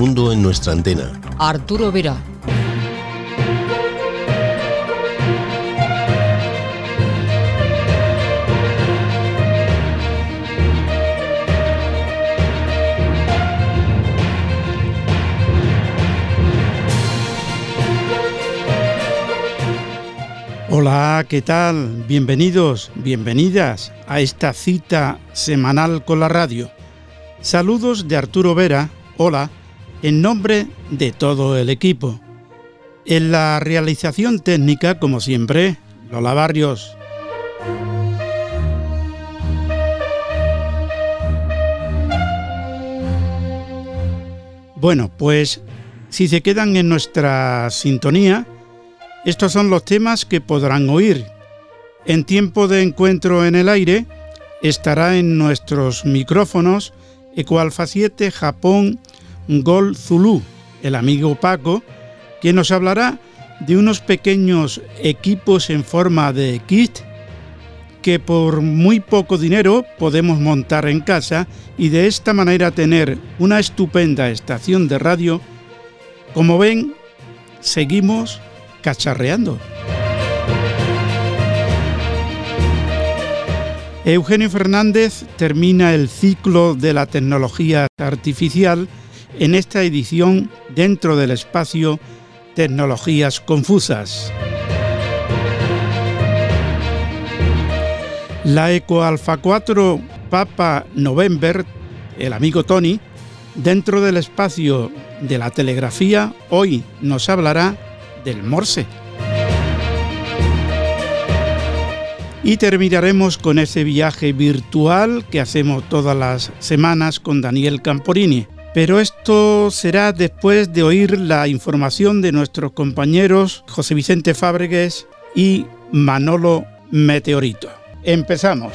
mundo en nuestra antena. Arturo Vera. Hola, ¿qué tal? Bienvenidos, bienvenidas a esta cita semanal con la radio. Saludos de Arturo Vera, hola, en nombre de todo el equipo. En la realización técnica, como siempre, Lola Barrios. Bueno, pues si se quedan en nuestra sintonía, estos son los temas que podrán oír. En tiempo de encuentro en el aire estará en nuestros micrófonos Ecoalfa 7 Japón Gol Zulu, el amigo Paco, quien nos hablará de unos pequeños equipos en forma de kit que por muy poco dinero podemos montar en casa y de esta manera tener una estupenda estación de radio. Como ven, seguimos cacharreando. Eugenio Fernández termina el ciclo de la tecnología artificial en esta edición dentro del espacio Tecnologías Confusas. La Eco Alpha 4 Papa November, el amigo Tony, dentro del espacio de la telegrafía, hoy nos hablará del Morse. Y terminaremos con ese viaje virtual que hacemos todas las semanas con Daniel Camporini. Pero esto será después de oír la información de nuestros compañeros José Vicente Fábregues y Manolo Meteorito. Empezamos.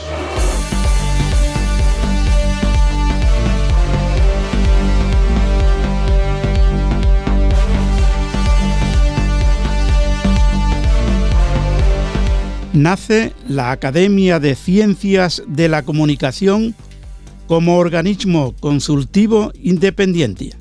nace la Academia de Ciencias de la Comunicación como organismo consultivo independiente.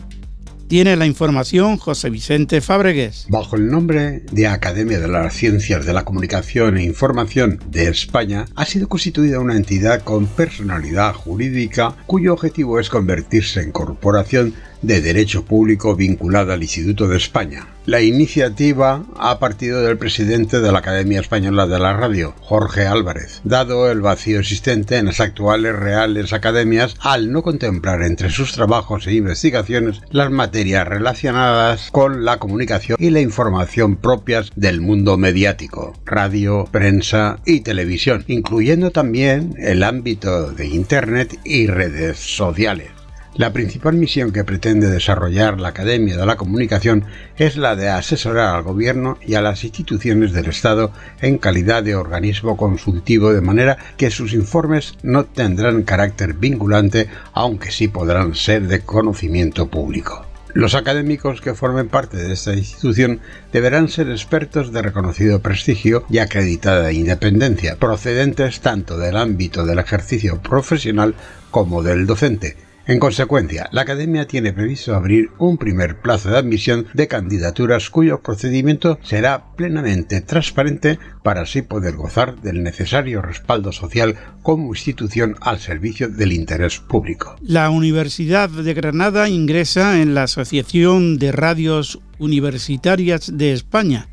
Tiene la información José Vicente Fábregues. Bajo el nombre de Academia de las Ciencias de la Comunicación e Información de España, ha sido constituida una entidad con personalidad jurídica cuyo objetivo es convertirse en corporación de derecho público vinculada al Instituto de España. La iniciativa ha partido del presidente de la Academia Española de la Radio, Jorge Álvarez, dado el vacío existente en las actuales reales academias al no contemplar entre sus trabajos e investigaciones las materias relacionadas con la comunicación y la información propias del mundo mediático, radio, prensa y televisión, incluyendo también el ámbito de Internet y redes sociales. La principal misión que pretende desarrollar la Academia de la Comunicación es la de asesorar al Gobierno y a las instituciones del Estado en calidad de organismo consultivo de manera que sus informes no tendrán carácter vinculante aunque sí podrán ser de conocimiento público. Los académicos que formen parte de esta institución deberán ser expertos de reconocido prestigio y acreditada independencia, procedentes tanto del ámbito del ejercicio profesional como del docente, en consecuencia, la Academia tiene previsto abrir un primer plazo de admisión de candidaturas cuyo procedimiento será plenamente transparente para así poder gozar del necesario respaldo social como institución al servicio del interés público. La Universidad de Granada ingresa en la Asociación de Radios Universitarias de España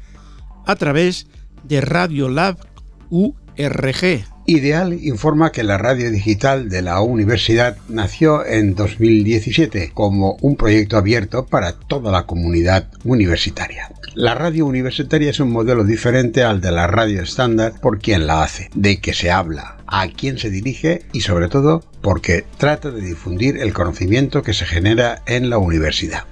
a través de Radio Lab URG Ideal informa que la radio digital de la universidad nació en 2017 como un proyecto abierto para toda la comunidad universitaria. La radio universitaria es un modelo diferente al de la radio estándar por quien la hace, de qué se habla, a quién se dirige y sobre todo porque trata de difundir el conocimiento que se genera en la universidad.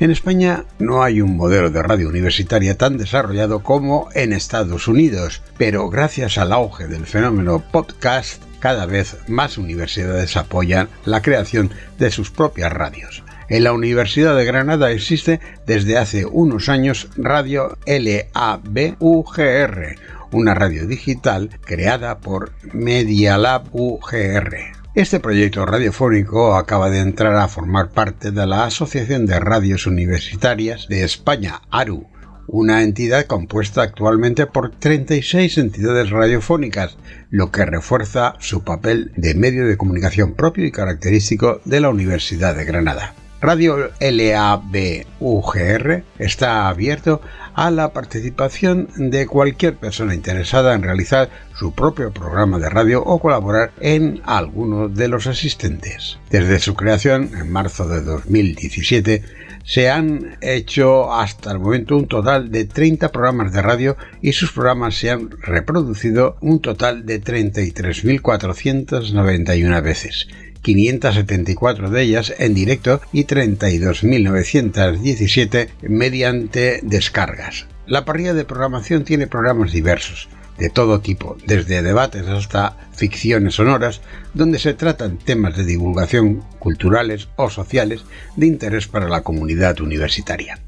En España no hay un modelo de radio universitaria tan desarrollado como en Estados Unidos, pero gracias al auge del fenómeno podcast, cada vez más universidades apoyan la creación de sus propias radios. En la Universidad de Granada existe desde hace unos años Radio LAB UGR, una radio digital creada por Media Lab UGR Este proyecto radiofónico acaba de entrar a formar parte de la Asociación de Radios Universitarias de España, ARU, una entidad compuesta actualmente por 36 entidades radiofónicas, lo que refuerza su papel de medio de comunicación propio y característico de la Universidad de Granada. Radio LAB-UGR está abierto a la participación de cualquier persona interesada en realizar su propio programa de radio o colaborar en alguno de los asistentes. Desde su creación, en marzo de 2017, se han hecho hasta el momento un total de 30 programas de radio y sus programas se han reproducido un total de 33.491 veces. 574 de ellas en directo y 32.917 mediante descargas. La parrilla de programación tiene programas diversos, de todo tipo, desde debates hasta ficciones sonoras, donde se tratan temas de divulgación culturales o sociales de interés para la comunidad universitaria.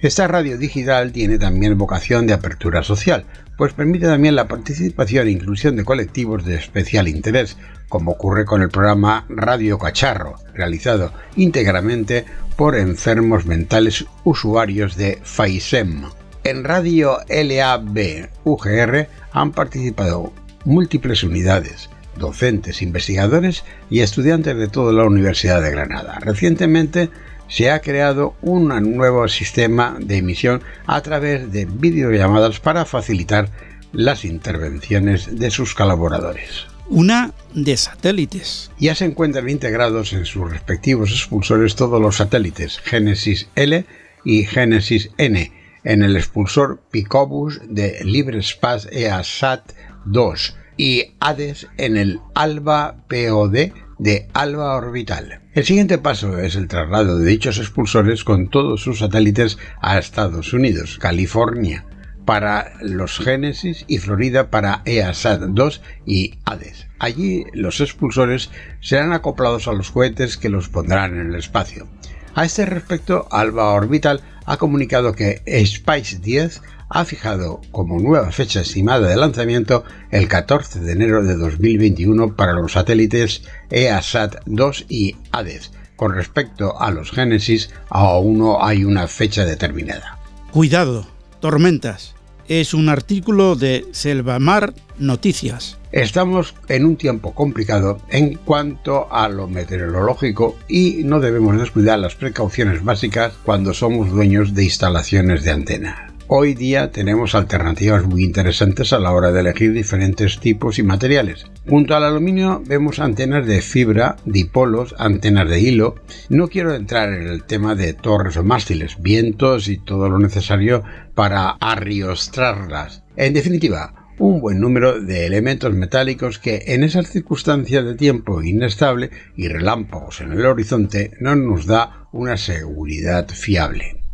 Esta radio digital tiene también vocación de apertura social, pues permite también la participación e inclusión de colectivos de especial interés, como ocurre con el programa Radio Cacharro, realizado íntegramente por enfermos mentales usuarios de FAISEM. En Radio LAB UGR han participado múltiples unidades, docentes, investigadores y estudiantes de toda la Universidad de Granada. Recientemente se ha creado un nuevo sistema de emisión a través de videollamadas para facilitar las intervenciones de sus colaboradores. Una de satélites. Ya se encuentran integrados en sus respectivos expulsores todos los satélites Genesis L y Genesis N en el expulsor Picobus de LibreSpace EASat 2 y Hades en el ALBA POD de Alba Orbital. El siguiente paso es el traslado de dichos expulsores con todos sus satélites a Estados Unidos, California, para los Génesis y Florida para EASAT 2 y Hades. Allí los expulsores serán acoplados a los cohetes que los pondrán en el espacio. A este respecto, Alba Orbital ha comunicado que Spice 10 ha fijado como nueva fecha estimada de lanzamiento el 14 de enero de 2021 para los satélites EASAT 2 y Hades. Con respecto a los Génesis, aún no hay una fecha determinada. Cuidado, tormentas. Es un artículo de Selvamar Noticias. Estamos en un tiempo complicado en cuanto a lo meteorológico y no debemos descuidar las precauciones básicas cuando somos dueños de instalaciones de antena. Hoy día tenemos alternativas muy interesantes a la hora de elegir diferentes tipos y materiales. Junto al aluminio vemos antenas de fibra, dipolos, antenas de hilo. No quiero entrar en el tema de torres o mástiles, vientos y todo lo necesario para arriostrarlas. En definitiva, un buen número de elementos metálicos que en esas circunstancias de tiempo inestable y relámpagos en el horizonte no nos da una seguridad fiable.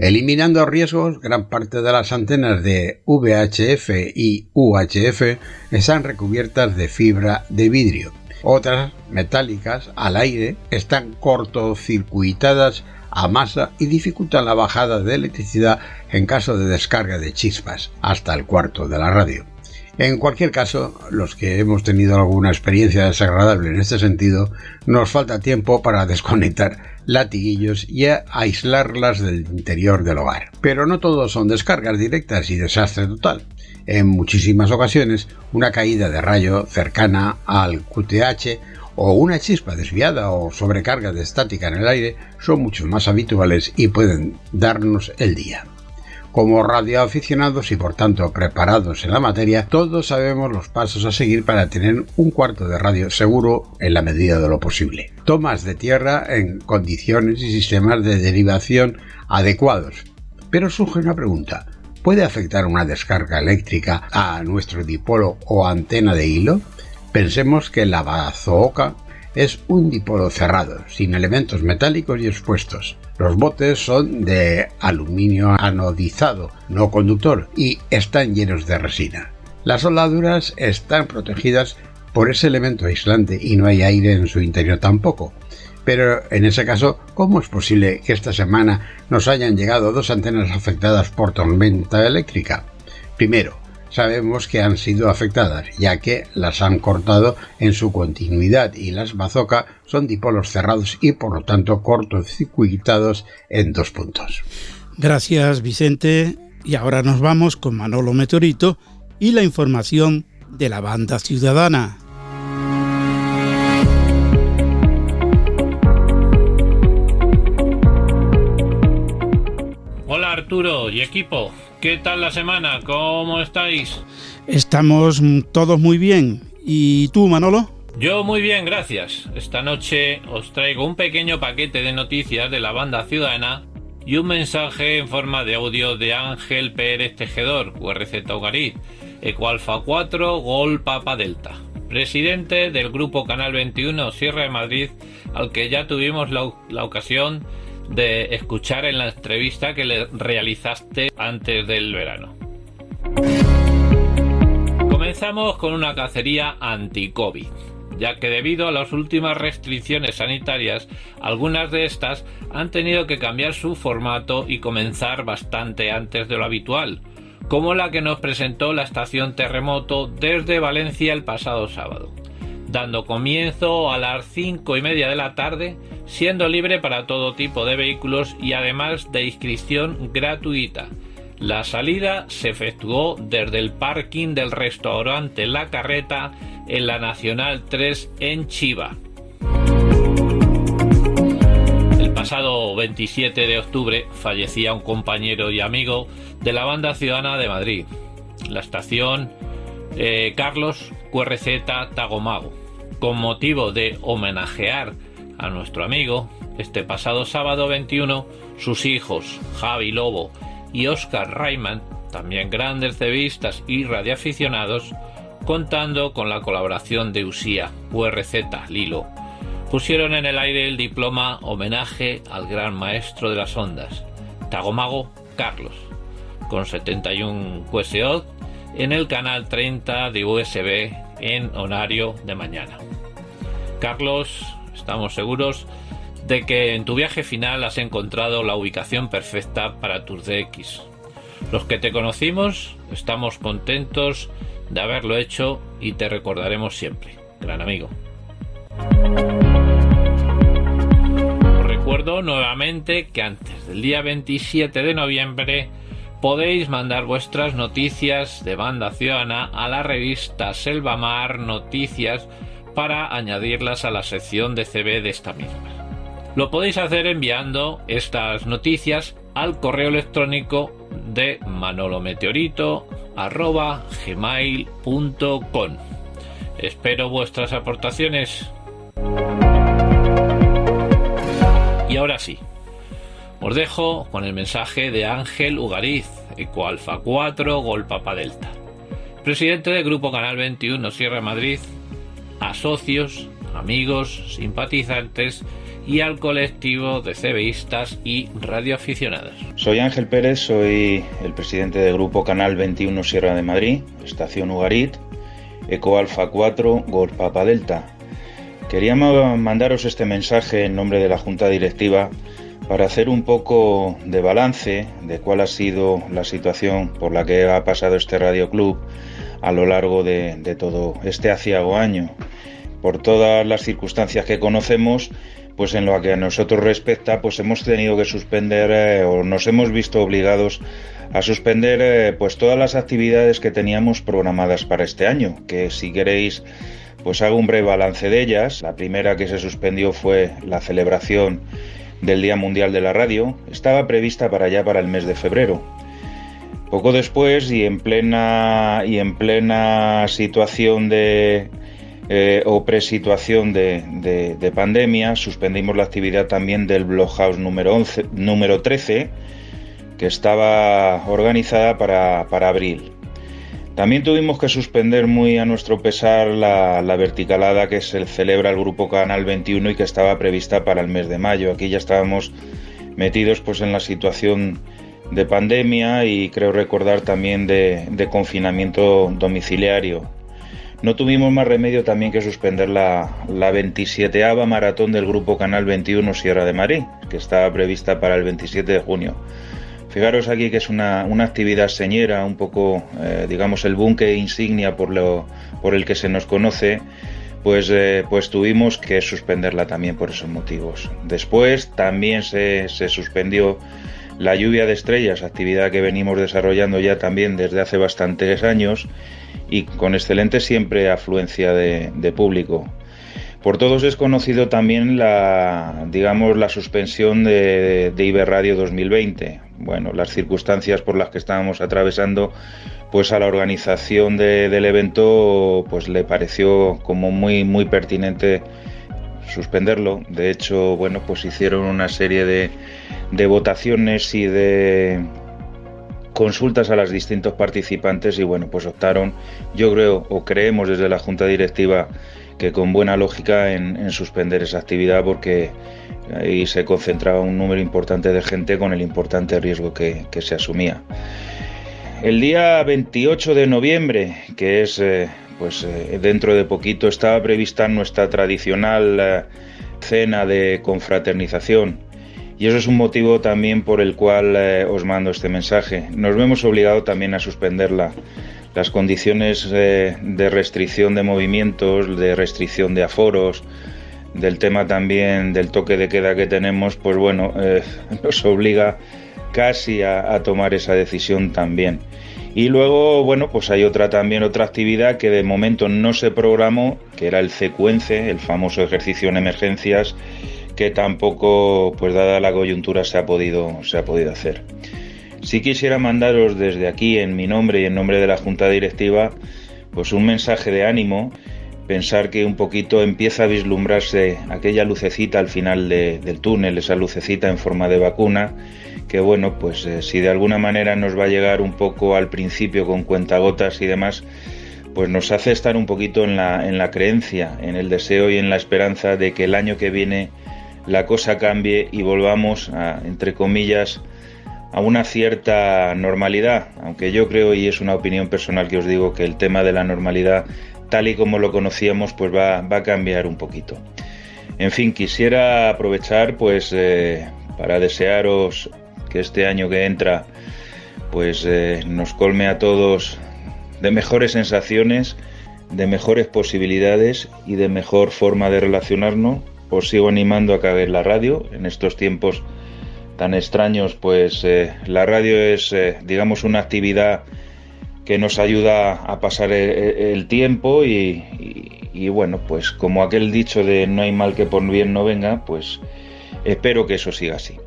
Eliminando riesgos, gran parte de las antenas de VHF y UHF están recubiertas de fibra de vidrio. Otras, metálicas, al aire, están cortocircuitadas a masa y dificultan la bajada de electricidad en caso de descarga de chispas hasta el cuarto de la radio. En cualquier caso, los que hemos tenido alguna experiencia desagradable en este sentido, nos falta tiempo para desconectar latiguillos y aislarlas del interior del hogar. Pero no todos son descargas directas y desastre total. En muchísimas ocasiones, una caída de rayo cercana al QTH o una chispa desviada o sobrecarga de estática en el aire son mucho más habituales y pueden darnos el día. Como radioaficionados y por tanto preparados en la materia, todos sabemos los pasos a seguir para tener un cuarto de radio seguro en la medida de lo posible. Tomas de tierra en condiciones y sistemas de derivación adecuados. Pero surge una pregunta. ¿Puede afectar una descarga eléctrica a nuestro dipolo o antena de hilo? Pensemos que la bazooka es un dipolo cerrado, sin elementos metálicos y expuestos. Los botes son de aluminio anodizado, no conductor, y están llenos de resina. Las soldaduras están protegidas por ese elemento aislante y no hay aire en su interior tampoco. Pero en ese caso, ¿cómo es posible que esta semana nos hayan llegado dos antenas afectadas por tormenta eléctrica? Primero, sabemos que han sido afectadas, ya que las han cortado en su continuidad y las bazooka son dipolos cerrados y por lo tanto cortocircuitados en dos puntos. Gracias Vicente y ahora nos vamos con Manolo Meteorito y la información de la banda ciudadana. Hola Arturo y equipo, ¿qué tal la semana? ¿Cómo estáis? Estamos todos muy bien. ¿Y tú, Manolo? Yo muy bien, gracias. Esta noche os traigo un pequeño paquete de noticias de la banda ciudadana y un mensaje en forma de audio de Ángel Pérez Tejedor, URZ Ugarit, Ecoalfa 4, Gol Papa Delta, presidente del grupo Canal 21 Sierra de Madrid, al que ya tuvimos la, la ocasión de escuchar en la entrevista que le realizaste antes del verano. Comenzamos con una cacería anti-COVID, ya que debido a las últimas restricciones sanitarias, algunas de estas han tenido que cambiar su formato y comenzar bastante antes de lo habitual, como la que nos presentó la estación Terremoto desde Valencia el pasado sábado, dando comienzo a las 5 y media de la tarde siendo libre para todo tipo de vehículos y además de inscripción gratuita. La salida se efectuó desde el parking del restaurante La Carreta en la Nacional 3 en Chiva. El pasado 27 de octubre fallecía un compañero y amigo de la banda ciudadana de Madrid, la estación eh, Carlos QRZ Tagomago, con motivo de homenajear a nuestro amigo, este pasado sábado 21, sus hijos, Javi Lobo y Oscar Rayman, también grandes cevistas y radioaficionados, contando con la colaboración de Usía, URZ, Lilo, pusieron en el aire el diploma homenaje al gran maestro de las ondas, Tagomago Carlos, con 71 QSO en el canal 30 de USB en horario de mañana. Carlos Estamos seguros de que en tu viaje final has encontrado la ubicación perfecta para tus DX. Los que te conocimos estamos contentos de haberlo hecho y te recordaremos siempre, gran amigo. Os recuerdo nuevamente que antes del día 27 de noviembre podéis mandar vuestras noticias de banda ciudadana a la revista Selvamar Noticias para añadirlas a la sección de CB de esta misma. Lo podéis hacer enviando estas noticias al correo electrónico de manolometeorito.gmail.com Espero vuestras aportaciones. Y ahora sí, os dejo con el mensaje de Ángel Ugariz, Ecoalfa 4, Gol Papa Delta, presidente del Grupo Canal 21 Sierra Madrid a socios, amigos, simpatizantes y al colectivo de CBistas y radioaficionados. Soy Ángel Pérez, soy el presidente del grupo Canal 21 Sierra de Madrid, Estación Ugarit, Eco Alfa 4, Gol Papa Delta. Quería mandaros este mensaje en nombre de la Junta Directiva para hacer un poco de balance de cuál ha sido la situación por la que ha pasado este Radio Club a lo largo de, todo este aciago año por todas las circunstancias que conocemos, pues en lo que a nosotros respecta, pues hemos tenido que suspender eh, o nos hemos visto obligados a suspender eh, pues todas las actividades que teníamos programadas para este año, que si queréis pues hago un breve balance de ellas. La primera que se suspendió fue la celebración del Día Mundial de la Radio, estaba prevista para ya para el mes de febrero. Poco después y en plena y en plena situación de eh, o presituación de, de, pandemia, suspendimos la actividad también del Bloghouse número, 11, número 13, que estaba organizada para, para, abril. También tuvimos que suspender muy a nuestro pesar la, la, verticalada que se celebra el Grupo Canal 21 y que estaba prevista para el mes de mayo. Aquí ya estábamos metidos pues en la situación de pandemia y creo recordar también de, confinamiento domiciliario. No tuvimos más remedio también que suspender la, la 27 maratón del Grupo Canal 21 Sierra de Madrid, que estaba prevista para el 27 de junio. Fijaros aquí que es una, actividad señera, un poco, eh, digamos, el buque insignia por, lo, por el que se nos conoce, pues, eh, pues tuvimos que suspenderla también por esos motivos. Después también se, se suspendió la lluvia de estrellas, actividad que venimos desarrollando ya también desde hace bastantes años y con excelente siempre afluencia de, público. Por todos es conocido también la, digamos, la suspensión de, de Iberradio 2020. Bueno, las circunstancias por las que estábamos atravesando, pues a la organización del evento, pues le pareció como muy, muy pertinente suspenderlo. De hecho, bueno, pues hicieron una serie de, de votaciones y de consultas a los distintos participantes y bueno, pues optaron, yo creo o creemos desde la Junta Directiva que con buena lógica en, suspender esa actividad porque ahí se concentraba un número importante de gente con el importante riesgo que, se asumía. El día 28 de noviembre, que es eh, pues eh, dentro de poquito, estaba prevista nuestra tradicional eh, cena de confraternización. Y eso es un motivo también por el cual os mando este mensaje. Nos vemos obligados también a suspenderla las condiciones de, restricción de movimientos, de restricción de aforos, del tema también del toque de queda que tenemos, pues bueno, eh, nos obliga casi a, tomar esa decisión también. Y luego, bueno, pues hay otra también otra actividad que de momento no se programó, que era el secuence, el famoso ejercicio en emergencias, que tampoco, pues dada la coyuntura, se ha podido, se ha podido hacer. Si quisiera mandaros desde aquí, en mi nombre y en nombre de la Junta Directiva, pues un mensaje de ánimo, pensar que un poquito empieza a vislumbrarse aquella lucecita al final del túnel, esa lucecita en forma de vacuna, que bueno, pues eh, si de alguna manera nos va a llegar un poco al principio con cuentagotas y demás, pues nos hace estar un poquito en la, en la creencia, en el deseo y en la esperanza de que el año que viene la cosa cambie y volvamos a, entre comillas, a una cierta normalidad, aunque yo creo, y es una opinión personal que os digo, que el tema de la normalidad, tal y como lo conocíamos, pues va, a cambiar un poquito. En fin, quisiera aprovechar pues eh, para desearos que este año que entra pues eh, nos colme a todos de mejores sensaciones, de mejores posibilidades y de mejor forma de relacionarnos. Os sigo animando a que la radio en estos tiempos tan extraños, pues eh, la radio es, eh, digamos, una actividad que nos ayuda a pasar eh, el, tiempo y, bueno, pues como aquel dicho de no hay mal que por bien no venga, pues espero que eso siga así.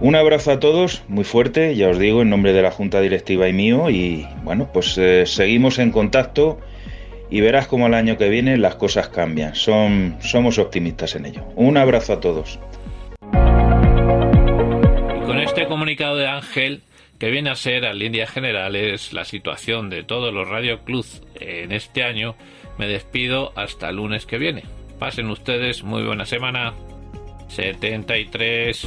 Un abrazo a todos, muy fuerte, ya os digo, en nombre de la Junta Directiva y mío, y bueno, pues seguimos en contacto y verás cómo el año que viene las cosas cambian. Son, somos optimistas en ello. Un abrazo a todos comunicado de Ángel que viene a ser, en líneas generales, la situación de todos los Radio Club en este año, me despido hasta el lunes que viene. Pasen ustedes muy buena semana. 73.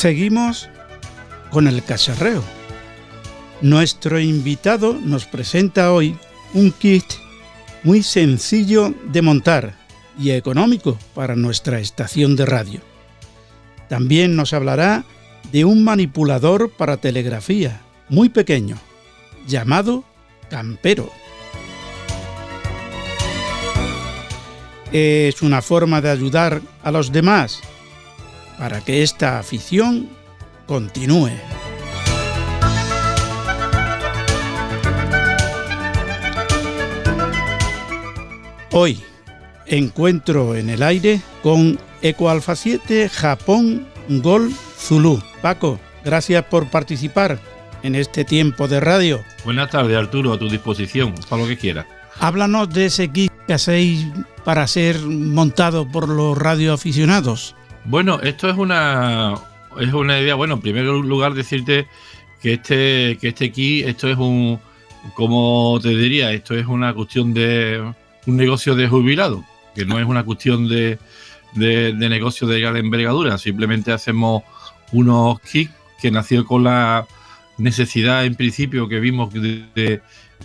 Seguimos con el cacharreo. Nuestro invitado nos presenta hoy un kit muy sencillo de montar y económico para nuestra estación de radio. También nos hablará de un manipulador para telegrafía muy pequeño, llamado campero. Es una forma de ayudar a los demás para que esta afición continúe. Hoy encuentro en el aire con Ecoalfa 7 Japón Gol Zulu. Paco, gracias por participar. en este tiempo de radio. Buenas tardes, Arturo, a tu disposición, para lo que quieras. Háblanos de ese kit que hacéis para ser montado por los radioaficionados. Bueno, esto es una, es una idea. Bueno, en primer lugar, decirte que este, que este kit, esto es un, como te diría, esto es una cuestión de un negocio de jubilado, que no es una cuestión de, de, negocio de gran envergadura. Simplemente hacemos unos kits que nació con la necesidad en principio que vimos de,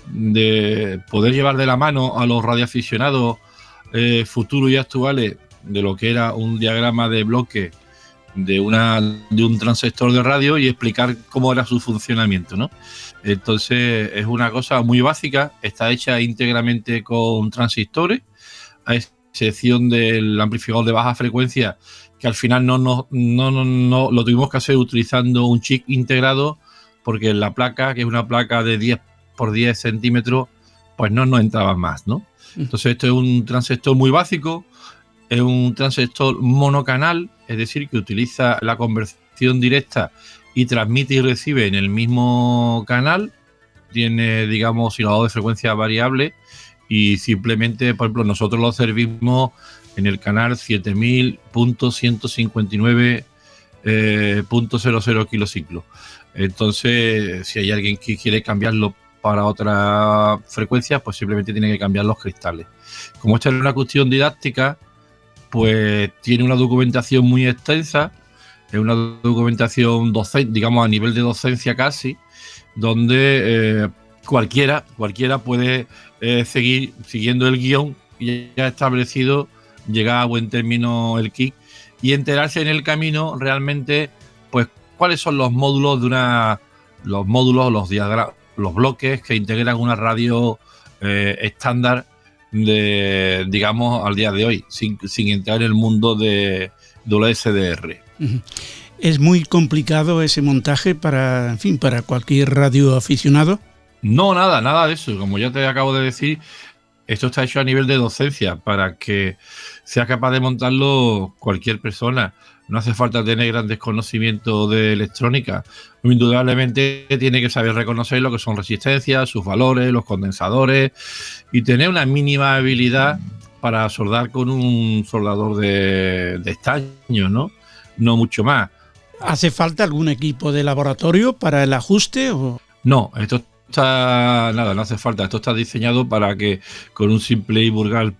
de poder llevar de la mano a los radioaficionados eh, futuros y actuales de lo que era un diagrama de bloque de, una, de un transistor de radio y explicar cómo era su funcionamiento. ¿no? Entonces es una cosa muy básica, está hecha íntegramente con transistores, a excepción del amplificador de baja frecuencia, que al final no, no, no, no, lo tuvimos que hacer utilizando un chip integrado, porque la placa, que es una placa de 10 por 10 centímetros, pues no nos entraba más, ¿no? Mm. Entonces esto es un transistor muy básico, es un transistor monocanal, es decir, que utiliza la conversión directa y transmite y recibe en el mismo canal. Tiene, digamos, oscilador de frecuencia variable y simplemente, por ejemplo, nosotros lo servimos en el canal 7000.159.00 eh, kilociclos. Entonces, si hay alguien que quiere cambiarlo para otra frecuencia, pues simplemente tiene que cambiar los cristales. Como esta es una cuestión didáctica, pues tiene una documentación muy extensa, es una documentación docente, digamos a nivel de docencia casi, donde eh, cualquiera, cualquiera puede eh, seguir siguiendo el guion ya establecido, llegar a buen término el kick y enterarse en el camino realmente, pues cuáles son los módulos de una, los módulos, los diagramas, los bloques que integran una radio eh, estándar de, digamos, al día de hoy, sin, entrar en el mundo de, de SDR. ¿Es muy complicado ese montaje para, en fin, para cualquier radio aficionado? No, nada, nada de eso. Como ya te acabo de decir, esto está hecho a nivel de docencia para que sea capaz de montarlo cualquier persona. No hace falta tener grandes conocimientos de electrónica. Indudablemente tiene que saber reconocer lo que son resistencias, sus valores, los condensadores y tener una mínima habilidad para soldar con un soldador de, estaño, ¿no? No mucho más. ¿Hace falta algún equipo de laboratorio para el ajuste? O? No, esto está nada, no hace falta. Esto está diseñado para que con un simple y vulgar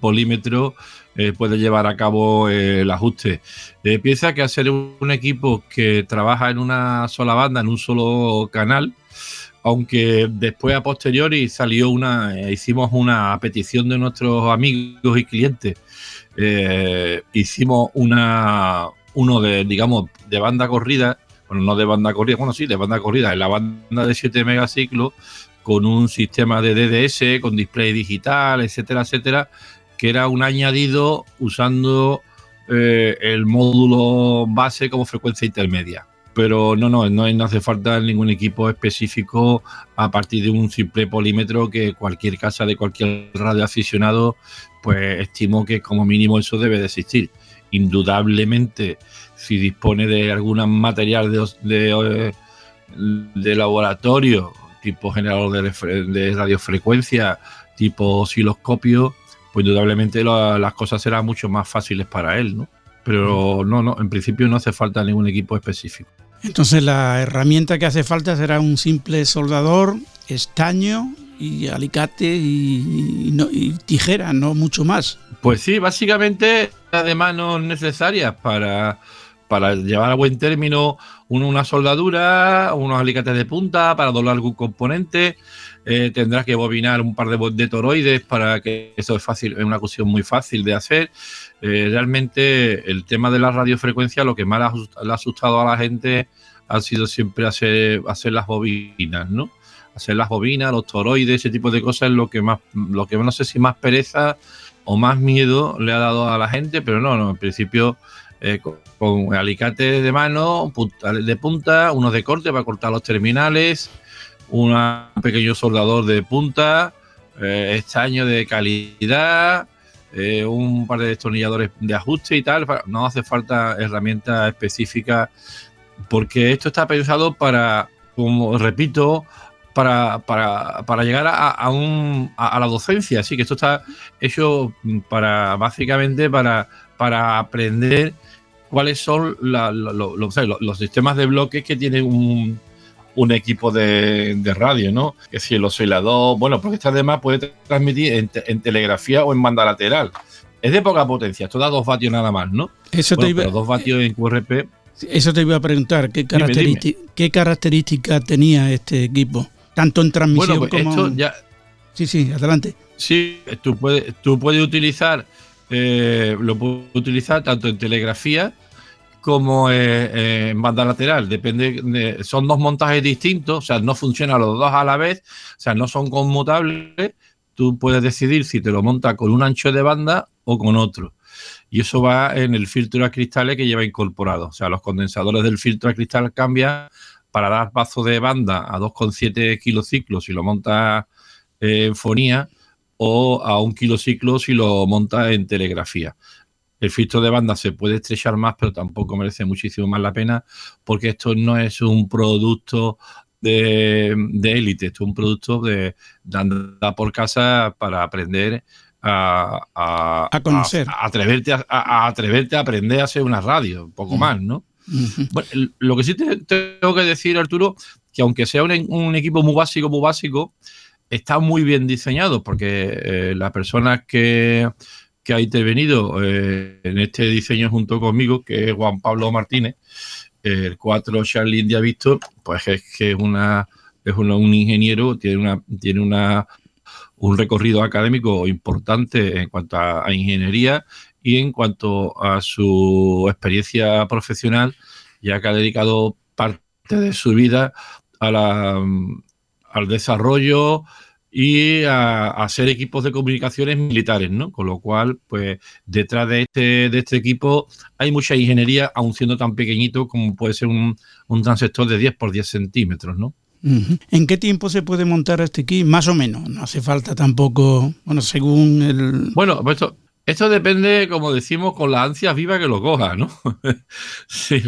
polímetro eh, puede llevar a cabo eh, el ajuste. Eh, piensa que hacer un equipo que trabaja en una sola banda, en un solo canal, aunque después a posteriori salió una, hicimos una petición de nuestros amigos y clientes, hicimos una, uno de, digamos, de banda corrida, bueno, no de banda corrida, bueno, sí, de banda corrida, en la banda de 7 megaciclos, con un sistema de DDS, con display digital, etcétera, etcétera, que era un añadido usando eh, el módulo base como frecuencia intermedia. Pero no, no, no, hace falta ningún equipo específico a partir de un simple polímetro que cualquier casa de cualquier radio aficionado, pues estimo que como mínimo eso debe de existir. Indudablemente, si dispone de algún material de, de, laboratorio, tipo generador de, de radiofrecuencia, tipo osciloscopio, pues indudablemente las cosas serán mucho más fáciles para él, ¿no? Pero no, no, en principio no hace falta ningún equipo específico. Entonces la herramienta que hace falta será un simple soldador, estaño y alicate y, tijera, no mucho más. Pues sí, básicamente de manos necesarias para, para llevar a buen término una soldadura, unos alicates de punta para doblar algún componente, eh, tendrás que bobinar un par de, toroides para que eso es fácil, es una cuestión muy fácil de hacer. Eh, realmente el tema de la radiofrecuencia lo que más le ha asustado a la gente ha sido siempre hacer, hacer las bobinas, ¿no? Hacer las bobinas, los toroides, ese tipo de cosas es lo que más, lo que no sé si más pereza o más miedo le ha dado a la gente, pero no, no, en principio eh, con, con, alicates de mano, de punta, unos de corte para cortar los terminales, un pequeño soldador de punta, eh, estaño de calidad, eh, un par de destornilladores de ajuste y tal. No hace falta herramientas específicas porque esto está pensado para como repito, para, para, llegar a, un, a, la docencia. Así que esto está hecho para básicamente para, para aprender cuáles son los sistemas de bloques que tiene un, un equipo de, radio, ¿no? Que si el oscilador, bueno, porque este además puede transmitir en, telegrafía o en banda lateral. Es de poca potencia, esto da dos vatios nada más, ¿no? Eso te iba... dos vatios en QRP. Eso te iba a preguntar, ¿qué, ¿qué características tenía este equipo? Tanto en transmisión bueno, pues como... Esto ya... Sí, sí, adelante. Sí, tú puedes, tú puedes utilizar, eh, lo puedes utilizar tanto en telegrafía como eh, eh, en banda lateral. Depende, son dos montajes distintos, o sea, no funcionan los dos a la vez, o sea, no son conmutables. Tú puedes decidir si te lo monta con un ancho de banda o con otro. Y eso va en el filtro a cristales que lleva incorporado. O sea, los condensadores del filtro a cristal cambian para dar paso de banda a 2,7 kilociclos si lo monta en fonía o a un kilociclo si lo monta en telegrafía. El filtro de banda se puede estrechar más, pero tampoco merece muchísimo más la pena porque esto no es un producto de, élite, esto es un producto de, andar por casa para aprender a, a, conocer. A, atreverte a, atreverte a aprender a hacer una radio, un poco más, ¿no? Bueno, lo que sí te, tengo que decir, Arturo, que aunque sea un, equipo muy básico, muy básico, está muy bien diseñado porque eh, la persona que, ha intervenido eh, en este diseño junto conmigo, que es Juan Pablo Martínez, el 4 Charlie India Visto, pues es que es una es un ingeniero, tiene una tiene una un recorrido académico importante en cuanto a ingeniería y en cuanto a su experiencia profesional, ya que ha dedicado parte de su vida a la, al desarrollo y a, hacer equipos de comunicaciones militares, ¿no? Con lo cual, pues detrás de este, de este equipo hay mucha ingeniería, aun siendo tan pequeñito como puede ser un, un transector de 10 por 10 centímetros, ¿no? ¿En qué tiempo se puede montar este equipo? Más o menos, no hace falta tampoco, bueno, según el... Bueno, pues esto, esto depende, como decimos, con la ansia viva que lo coja, ¿no? sí,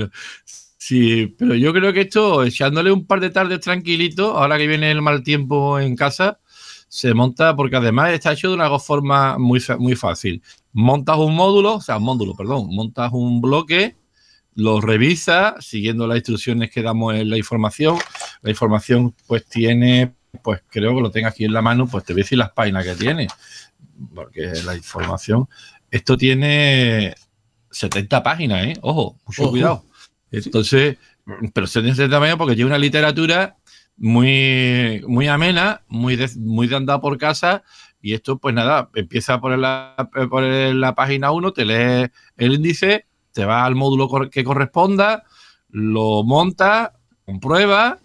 sí, pero yo creo que esto, echándole un par de tardes tranquilito, ahora que viene el mal tiempo en casa, se monta, porque además está hecho de una forma muy, muy fácil. Montas un módulo, o sea, un módulo, perdón, montas un bloque, lo revisas siguiendo las instrucciones que damos en la información. La información, pues tiene, pues creo que lo tenga aquí en la mano, pues te voy a decir las páginas que tiene porque la información. Esto tiene 70 páginas, ¿eh? Ojo, mucho cuidado. Entonces, pero se tiene páginas porque tiene una literatura muy, muy amena, muy de, muy de andar por casa. Y esto, pues nada, empieza por la, por la página 1, te lees el índice, te va al módulo que corresponda, lo monta, comprueba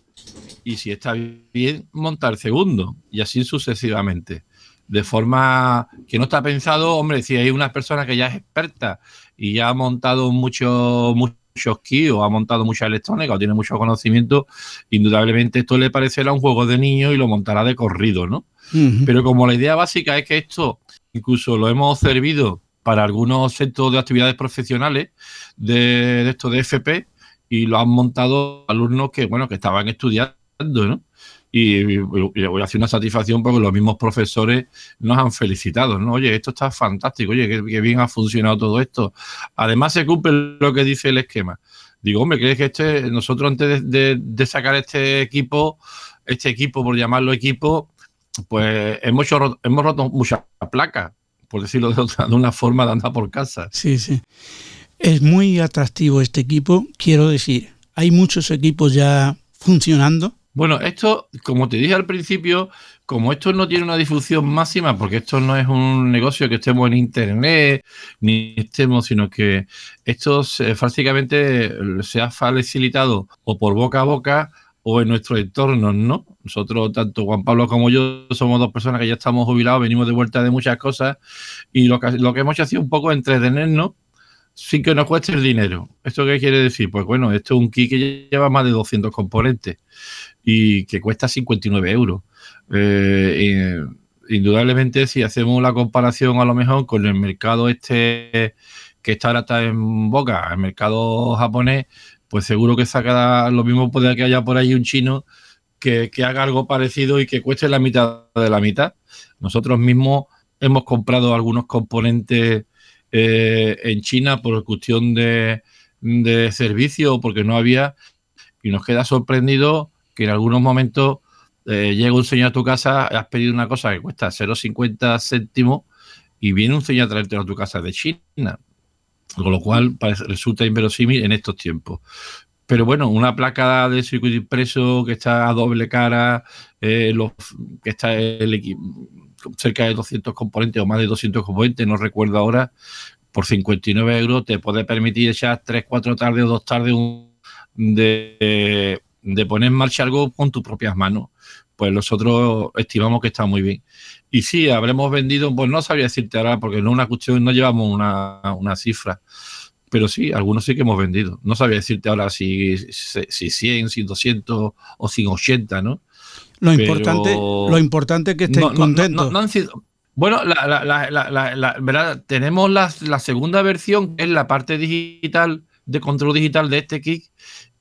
y si está bien, monta el segundo y así sucesivamente de forma que no está pensado, hombre, si hay una persona que ya es experta y ya ha montado muchos muchos kits o ha montado mucha electrónica o tiene mucho conocimiento, indudablemente esto le parecerá un juego de niños y lo montará de corrido, ¿no? Pero como la idea básica es que esto incluso lo hemos servido para algunos centros de actividades profesionales de, de esto de FP y lo han montado alumnos que, bueno, que estaban estudiando, ¿no? Y, voy a hacer una satisfacción porque los mismos profesores nos han felicitado, ¿no? Oye, esto está fantástico, oye, qué, bien ha funcionado todo esto. Además se cumple lo que dice el esquema. Digo, hombre, ¿crees que este, nosotros antes de, sacar este equipo, este equipo, por llamarlo equipo, pues hemos, roto, hemos roto muchas placas, por decirlo de, otra, de una forma de andar por casa. Sí, sí. Es muy atractivo este equipo, quiero decir, hay muchos equipos ya funcionando bueno, esto, como te dije al principio, como esto no tiene una difusión máxima, porque esto no es un negocio que estemos en internet, ni estemos, sino que esto básicamente se ha facilitado o por boca a boca o en nuestro entorno, ¿no? Nosotros, tanto Juan Pablo como yo, somos dos personas que ya estamos jubilados, venimos de vuelta de muchas cosas y lo que, lo que hemos hecho ha sido un poco entretenernos sin que nos cueste el dinero. ¿Esto qué quiere decir? Pues bueno, esto es un kit que lleva más de 200 componentes y que cuesta 59 euros. Eh, indudablemente, si hacemos la comparación a lo mejor con el mercado este que está ahora está en boca, el mercado japonés, pues seguro que saca lo mismo puede que haya por ahí un chino que, haga algo parecido y que cueste la mitad de la mitad. Nosotros mismos hemos comprado algunos componentes eh, en China por cuestión de, de servicio, porque no había, y nos queda sorprendido que en algunos momentos eh, llega un señor a tu casa, has pedido una cosa que cuesta 0,50 céntimos y viene un señor a traerte a tu casa de China. Con lo cual resulta inverosímil en estos tiempos. Pero bueno, una placa de circuito impreso que está a doble cara, eh, que está el, cerca de 200 componentes o más de 200 componentes, no recuerdo ahora, por 59 euros te puede permitir echar 3, 4 tardes o 2 tardes de, de poner en marcha algo con tus propias manos. Pues nosotros estimamos que está muy bien. Y sí, habremos vendido, pues no sabría decirte ahora, porque no una cuestión, no llevamos una, una cifra pero sí, algunos sí que hemos vendido. No sabía decirte ahora si, si 100, si 200 o 180, ¿no? Lo importante, lo importante es que estén contentos. bueno, la, ¿verdad? tenemos la, segunda versión, que es la parte digital, de control digital de este kit,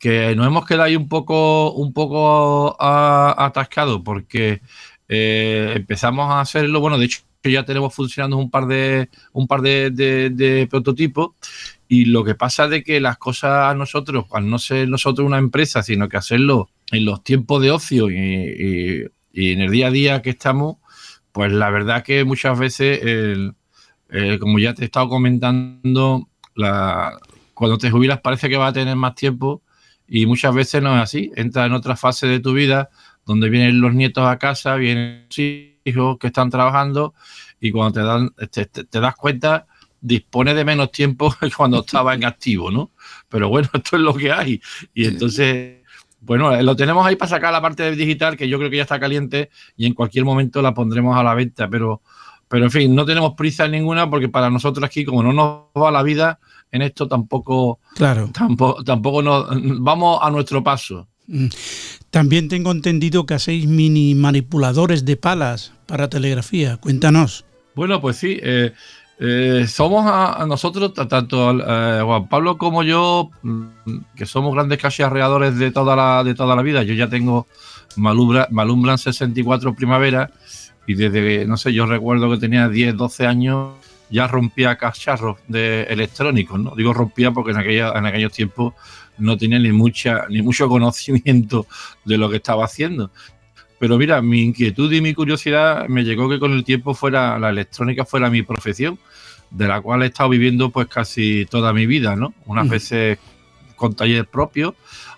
que nos hemos quedado ahí un poco, un poco atascados porque eh, empezamos a hacerlo, bueno, de hecho ya tenemos funcionando un par de un par de prototipos y lo que pasa de que las cosas a nosotros, al no ser nosotros una empresa, sino que hacerlo en los tiempos de ocio y, en el día a día que estamos, pues la verdad que muchas veces, como ya te he estado comentando, cuando te jubilas parece que va a tener más tiempo y muchas veces no es así. Entra en otra fase de tu vida donde vienen los nietos a casa, vienen los hijos que están trabajando y cuando te, dan, te das cuenta dispone de menos tiempo que cuando estaba en activo, ¿no? Pero bueno, esto es lo que hay. Y entonces, bueno, lo tenemos ahí para sacar la parte digital, que yo creo que ya está caliente y en cualquier momento la pondremos a la venta, pero, pero en fin, no tenemos prisa ninguna porque para nosotros aquí, como no nos va la vida, en esto tampoco, claro. tampoco, tampoco nos, vamos a nuestro paso. Mm. También tengo entendido que hacéis mini manipuladores de palas para telegrafía. Cuéntanos. Bueno, pues sí. Eh, eh, somos a, nosotros, tanto eh, Juan Pablo como yo, mm, que somos grandes cacharreadores de toda la, de toda la vida. Yo ya tengo Malumbran 64 Primavera y desde, no sé, yo recuerdo que tenía 10, 12 años ya rompía cacharros de electrónicos, ¿no? Digo rompía porque en, aquella, en aquellos tiempos no tenía ni mucha ni mucho conocimiento de lo que estaba haciendo. Pero mira, mi inquietud y mi curiosidad me llegó que con el tiempo fuera la electrónica fuera mi profesión, de la cual he estado viviendo pues casi toda mi vida, ¿no? Unas veces con talleres propios,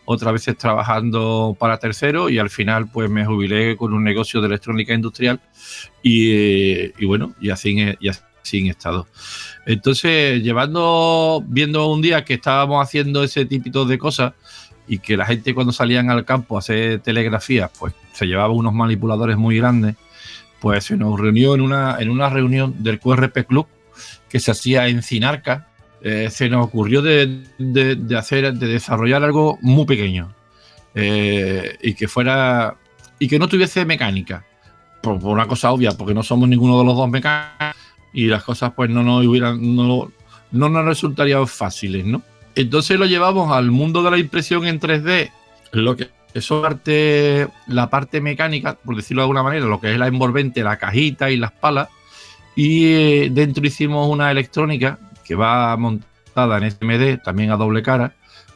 otras veces trabajando para terceros y al final pues me jubilé con un negocio de electrónica industrial y, bueno, y así, y así he estado. Entonces, llevando, viendo un día que estábamos haciendo ese tipo de cosas, y que la gente cuando salían al campo a hacer telegrafía, pues se llevaba unos manipuladores muy grandes, pues se nos reunió en una, en una reunión del QRP Club que se hacía en Cinarca, eh, se nos ocurrió de, hacer, de desarrollar algo muy pequeño eh, y que fuera y que no tuviese mecánica, por, una cosa obvia, porque no somos ninguno de los dos mecánicos y las cosas pues no nos hubieran, no, no nos resultarían fáciles, ¿no? Entonces lo llevamos al mundo de la impresión en 3D, lo que es parte, la parte mecánica, por decirlo de alguna manera, lo que es la envolvente, la cajita y las palas. Y eh, dentro hicimos una electrónica que va montada en SMD, también a doble cara,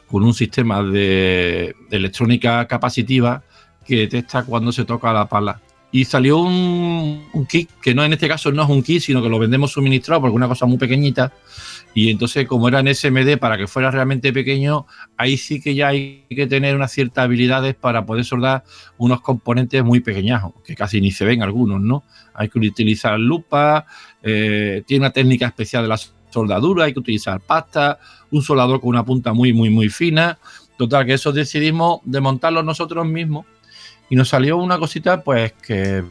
con un sistema de, electrónica capacitiva que detecta cuando se toca la pala. Y salió un, un, kit, que no en este caso no es un kit, sino que lo vendemos suministrado porque es una cosa muy pequeñita, y entonces, como era en SMD, para que fuera realmente pequeño, ahí sí que ya hay que tener unas ciertas habilidades para poder soldar unos componentes muy pequeñajos, que casi ni se ven algunos, ¿no? Hay que utilizar lupa, eh, tiene una técnica especial de la soldadura, hay que utilizar pasta, un soldador con una punta muy, muy, muy fina. Total, que eso decidimos desmontarlo nosotros mismos y nos salió una cosita, pues que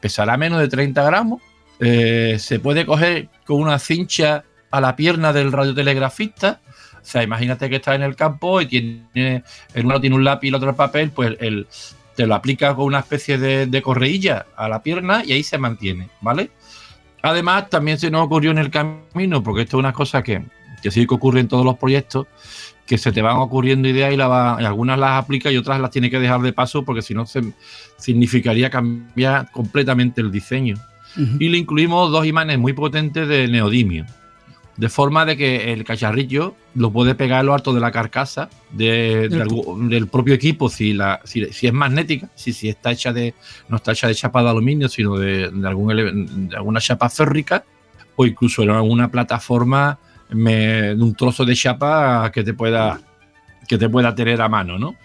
pesará menos de 30 gramos. Eh, se puede coger con una cincha a la pierna del radiotelegrafista. O sea, imagínate que está en el campo y tiene, el uno tiene un lápiz y el otro el papel, pues el, te lo aplica con una especie de, de correilla a la pierna y ahí se mantiene, ¿vale? Además, también se nos ocurrió en el camino, porque esto es una cosa que, que sí que ocurre en todos los proyectos, que se te van ocurriendo ideas y, la algunas las aplica y otras las tiene que dejar de paso porque si no significaría cambiar completamente el diseño. Y le incluimos dos imanes muy potentes de neodimio de forma de que el cacharrillo lo puede pegar a lo alto de la carcasa del propio equipo si, la, si, es magnética, si, si está hecha de, no está hecha de chapa de aluminio, sino de, algún, de alguna chapa férrica, o incluso en alguna plataforma de un trozo de chapa que te pueda que te pueda tener a mano, ¿no?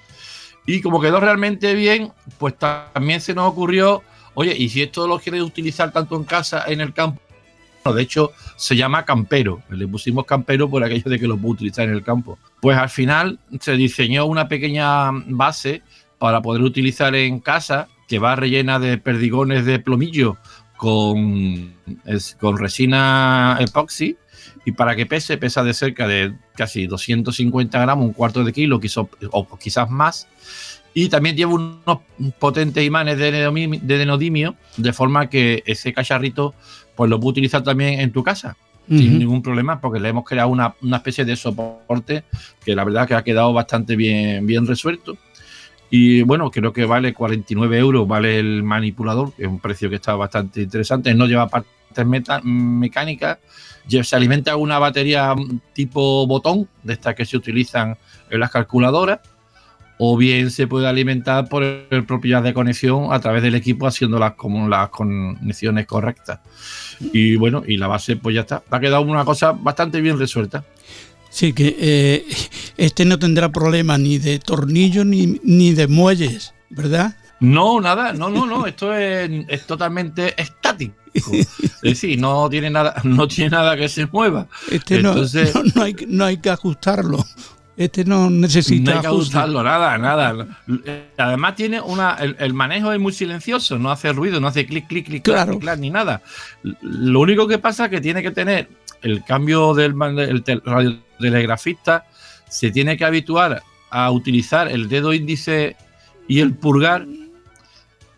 Y como quedó realmente bien, pues también se nos ocurrió, oye, y si esto lo quieres utilizar tanto en casa, en el campo, de hecho, se llama campero. Le pusimos campero por aquello de que lo puedo utilizar en el campo. Pues al final se diseñó una pequeña base para poder utilizar en casa que va rellena de perdigones de plomillo con, resina epoxi y para que pese, pesa de cerca de casi 250 gramos, un cuarto de kilo o quizás más. Y también lleva unos potentes imanes de, de neodimio, de forma que ese cacharrito pues lo puedo utilizar también en tu casa. Sin ningún problema, porque le hemos creado una, especie de soporte que la verdad que ha quedado bastante bien, bien resuelto. Y bueno, creo que vale 49 euros, vale el manipulador, que es un precio que está bastante interesante. No lleva partes mecánicas, se alimenta una batería tipo botón, de estas que se utilizan en las calculadoras, o bien se puede alimentar por el propio de conexión a través del equipo haciendo las, como las conexiones correctas. Y bueno, y la base pues ya está. Ha quedado una cosa bastante bien resuelta. Sí, que eh, este no tendrá problema ni de tornillos ni, ni de muelles, ¿verdad? No, nada, no, no, no, esto es, totalmente estático. Es decir, no tiene nada, no tiene nada que se mueva. Este Entonces, no, hay, no hay que ajustarlo. Este no necesita. No hay que ajustarlo, nada, nada. Además, tiene una. El, manejo es muy silencioso, no hace ruido, no hace clic, clic, clic, claro. clic, ni nada. Lo único que pasa es que tiene que tener el cambio del el radiotelegrafista, se tiene que habituar a utilizar el dedo índice y el pulgar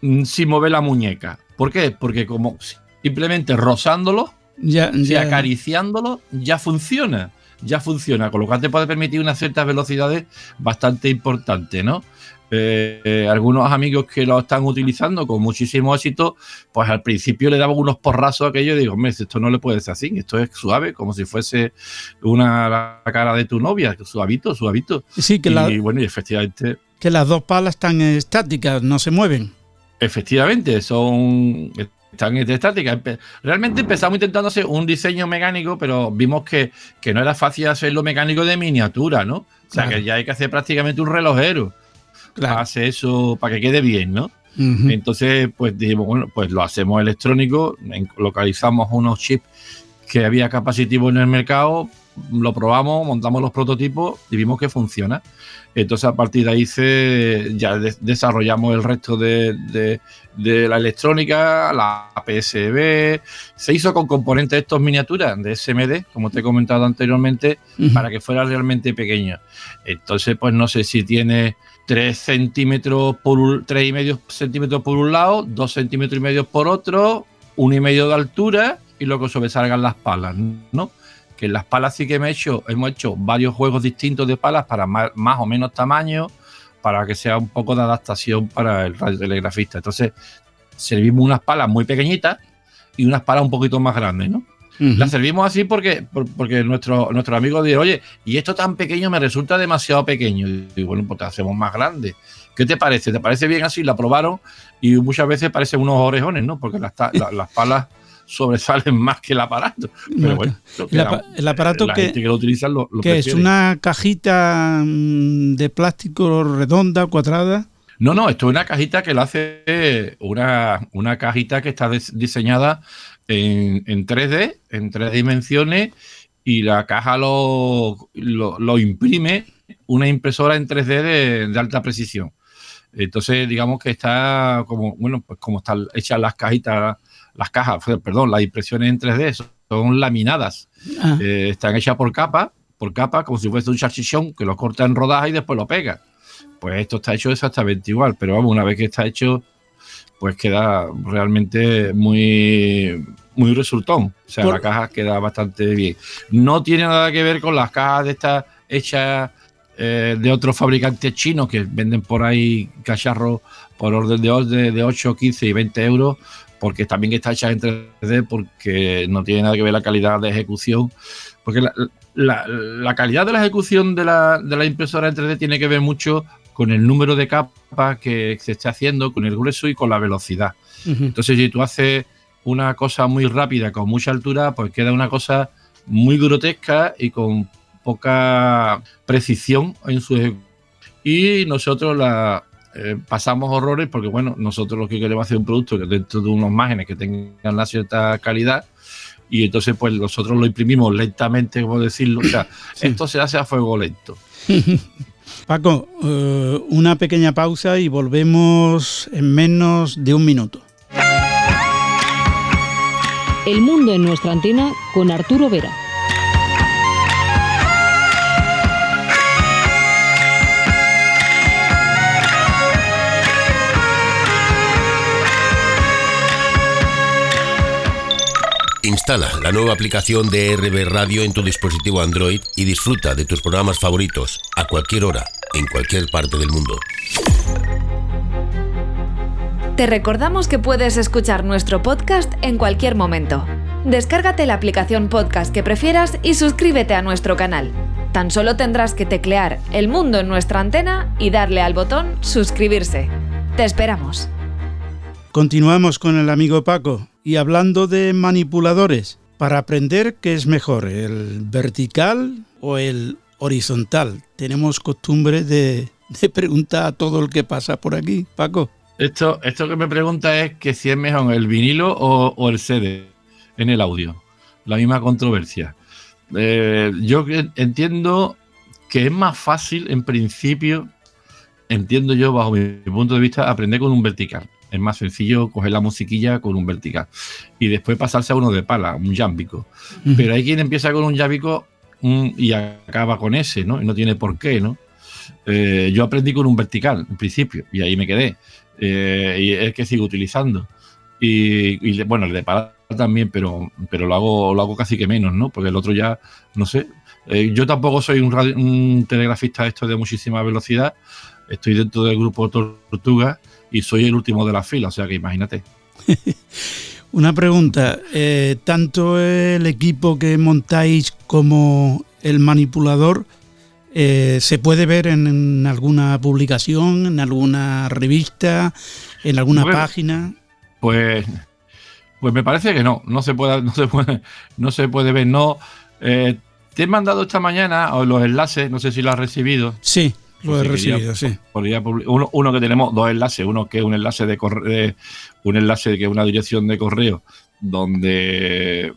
mm, sin mover la muñeca. ¿Por qué? Porque como simplemente rozándolo ya, y acariciándolo, ya funciona ya funciona, con lo cual te puede permitir unas ciertas velocidades bastante importantes, ¿no? Eh, eh, algunos amigos que lo están utilizando con muchísimo éxito, pues al principio le daban unos porrazos a aquello y digo, hombre, esto no le puede ser así, esto es suave, como si fuese una la cara de tu novia, suavito, suavito. Sí, que y, bueno, y efectivamente. Que las dos palas están estáticas, no se mueven. Efectivamente, son están estáticas. Realmente empezamos intentando hacer un diseño mecánico, pero vimos que, no era fácil hacerlo mecánico de miniatura, ¿no? O sea, que ya hay que hacer prácticamente un relojero para hacer eso, para que quede bien, ¿no? Entonces, pues dijimos, bueno, pues lo hacemos electrónico, localizamos unos chips que había capacitivos en el mercado, lo probamos, montamos los prototipos y vimos que funciona. Entonces a partir de ahí se, ya desarrollamos el resto de, la electrónica, la PSB, se hizo con componentes estos miniaturas de SMD, como te he comentado anteriormente, para que fuera realmente pequeño. Entonces pues no sé si tiene 3 centímetros por un, 3 y medio centímetros por un lado, 2 centímetros y medio por otro, uno y medio de altura y luego sobresalgan las palas, ¿no? Que en las palas sí que hemos hecho, hemos hecho varios juegos distintos de palas para más, o menos tamaño, para que sea un poco de adaptación para el radiotelegrafista. Entonces, servimos unas palas muy pequeñitas y unas palas un poquito más grandes, ¿no? Las servimos así porque, porque nuestro, nuestro amigo dice, oye, y esto tan pequeño me resulta demasiado pequeño. Y bueno, pues te hacemos más grande. ¿Qué te parece? ¿Te parece bien así? La probaron y muchas veces parecen unos orejones, ¿no? Porque las, las palas sobresalen más que el aparato. Pero bueno, el, aparato que, que, es una cajita mm, de plástico redonda, cuadrada. No, no, esto es una cajita que lo hace una, una cajita que está diseñada en, en, 3D, en tres dimensiones, y la caja lo, lo, imprime una impresora en 3D de, de, alta precisión. Entonces, digamos que está como, bueno, pues como están hechas las cajitas las cajas, perdón, las impresiones en 3D son laminadas. Ah. Eh, están hechas por capa, por capa, como si fuese un charchichón que lo corta en rodajas y después lo pega. Pues esto está hecho exactamente igual, pero vamos, una vez que está hecho, pues queda realmente muy, muy resultón. O sea, la caja queda bastante bien. No tiene nada que ver con las cajas de estas hechas eh, de otros fabricantes chinos que venden por ahí cacharros por orden de, de 8, 15 y 20 euros, porque también está hecha en 3D, porque no tiene nada que ver la calidad de ejecución. Porque la, calidad de la ejecución de la, de la impresora en 3D tiene que ver mucho con el número de capas que se está haciendo, con el grueso y con la velocidad. Entonces, si tú haces una cosa muy rápida, con mucha altura, pues queda una cosa muy grotesca y con poca precisión en su ejecución. Y nosotros la, eh, pasamos horrores porque, bueno, nosotros lo que queremos hacer un producto que dentro de unos márgenes que tengan la cierta calidad y entonces pues nosotros lo imprimimos lentamente, como decirlo. O sea, esto se hace a fuego lento. Paco, eh, una pequeña pausa y volvemos en menos de un minuto. El mundo en nuestra antena con Arturo Vera. Instala la nueva aplicación de RB Radio en tu dispositivo Android y disfruta de tus programas favoritos a cualquier hora, en cualquier parte del mundo. Te recordamos que puedes escuchar nuestro podcast en cualquier momento. Descárgate la aplicación podcast que prefieras y suscríbete a nuestro canal. Tan solo tendrás que teclear El Mundo en nuestra antena y darle al botón Suscribirse. Te esperamos. Continuamos con el amigo Paco y hablando de manipuladores, para aprender qué es mejor, el vertical o el horizontal. Tenemos costumbre de, preguntar a todo el que pasa por aquí, Paco. Esto, esto que me pregunta es que si es mejor el vinilo o, el CD en el audio. La misma controversia. Eh, yo entiendo que es más fácil, en principio, entiendo yo, bajo mi punto de vista, aprender con un vertical. Es más sencillo coger la musiquilla con un vertical y después pasarse a uno de pala, un yámbico. Pero hay quien empieza con un yámbico mm, y acaba con ese, ¿no? Y no tiene por qué, ¿no? Eh, yo aprendí con un vertical en principio y ahí me quedé. Eh, y es que sigo utilizando. Y, bueno, el de pala también, pero, pero lo, hago, lo hago casi que menos, ¿no? Porque el otro ya, no sé. Eh, yo tampoco soy un, un telegrafista esto de muchísima velocidad. Estoy dentro del grupo Tortuga y soy el último de la fila, o sea que imagínate. Una pregunta, eh, tanto el equipo que montáis como el manipulador, eh, ¿se puede ver en, alguna publicación, en alguna revista, en alguna página? Pues, pues me parece que no, no se puede, no se puede, no se puede ver. No, eh, te he mandado esta mañana los enlaces, no sé si lo has recibido. Sí. Lo he recibido, sí. Uno, que tenemos dos enlaces, uno que es un enlace de correo, un enlace que es una dirección de correo donde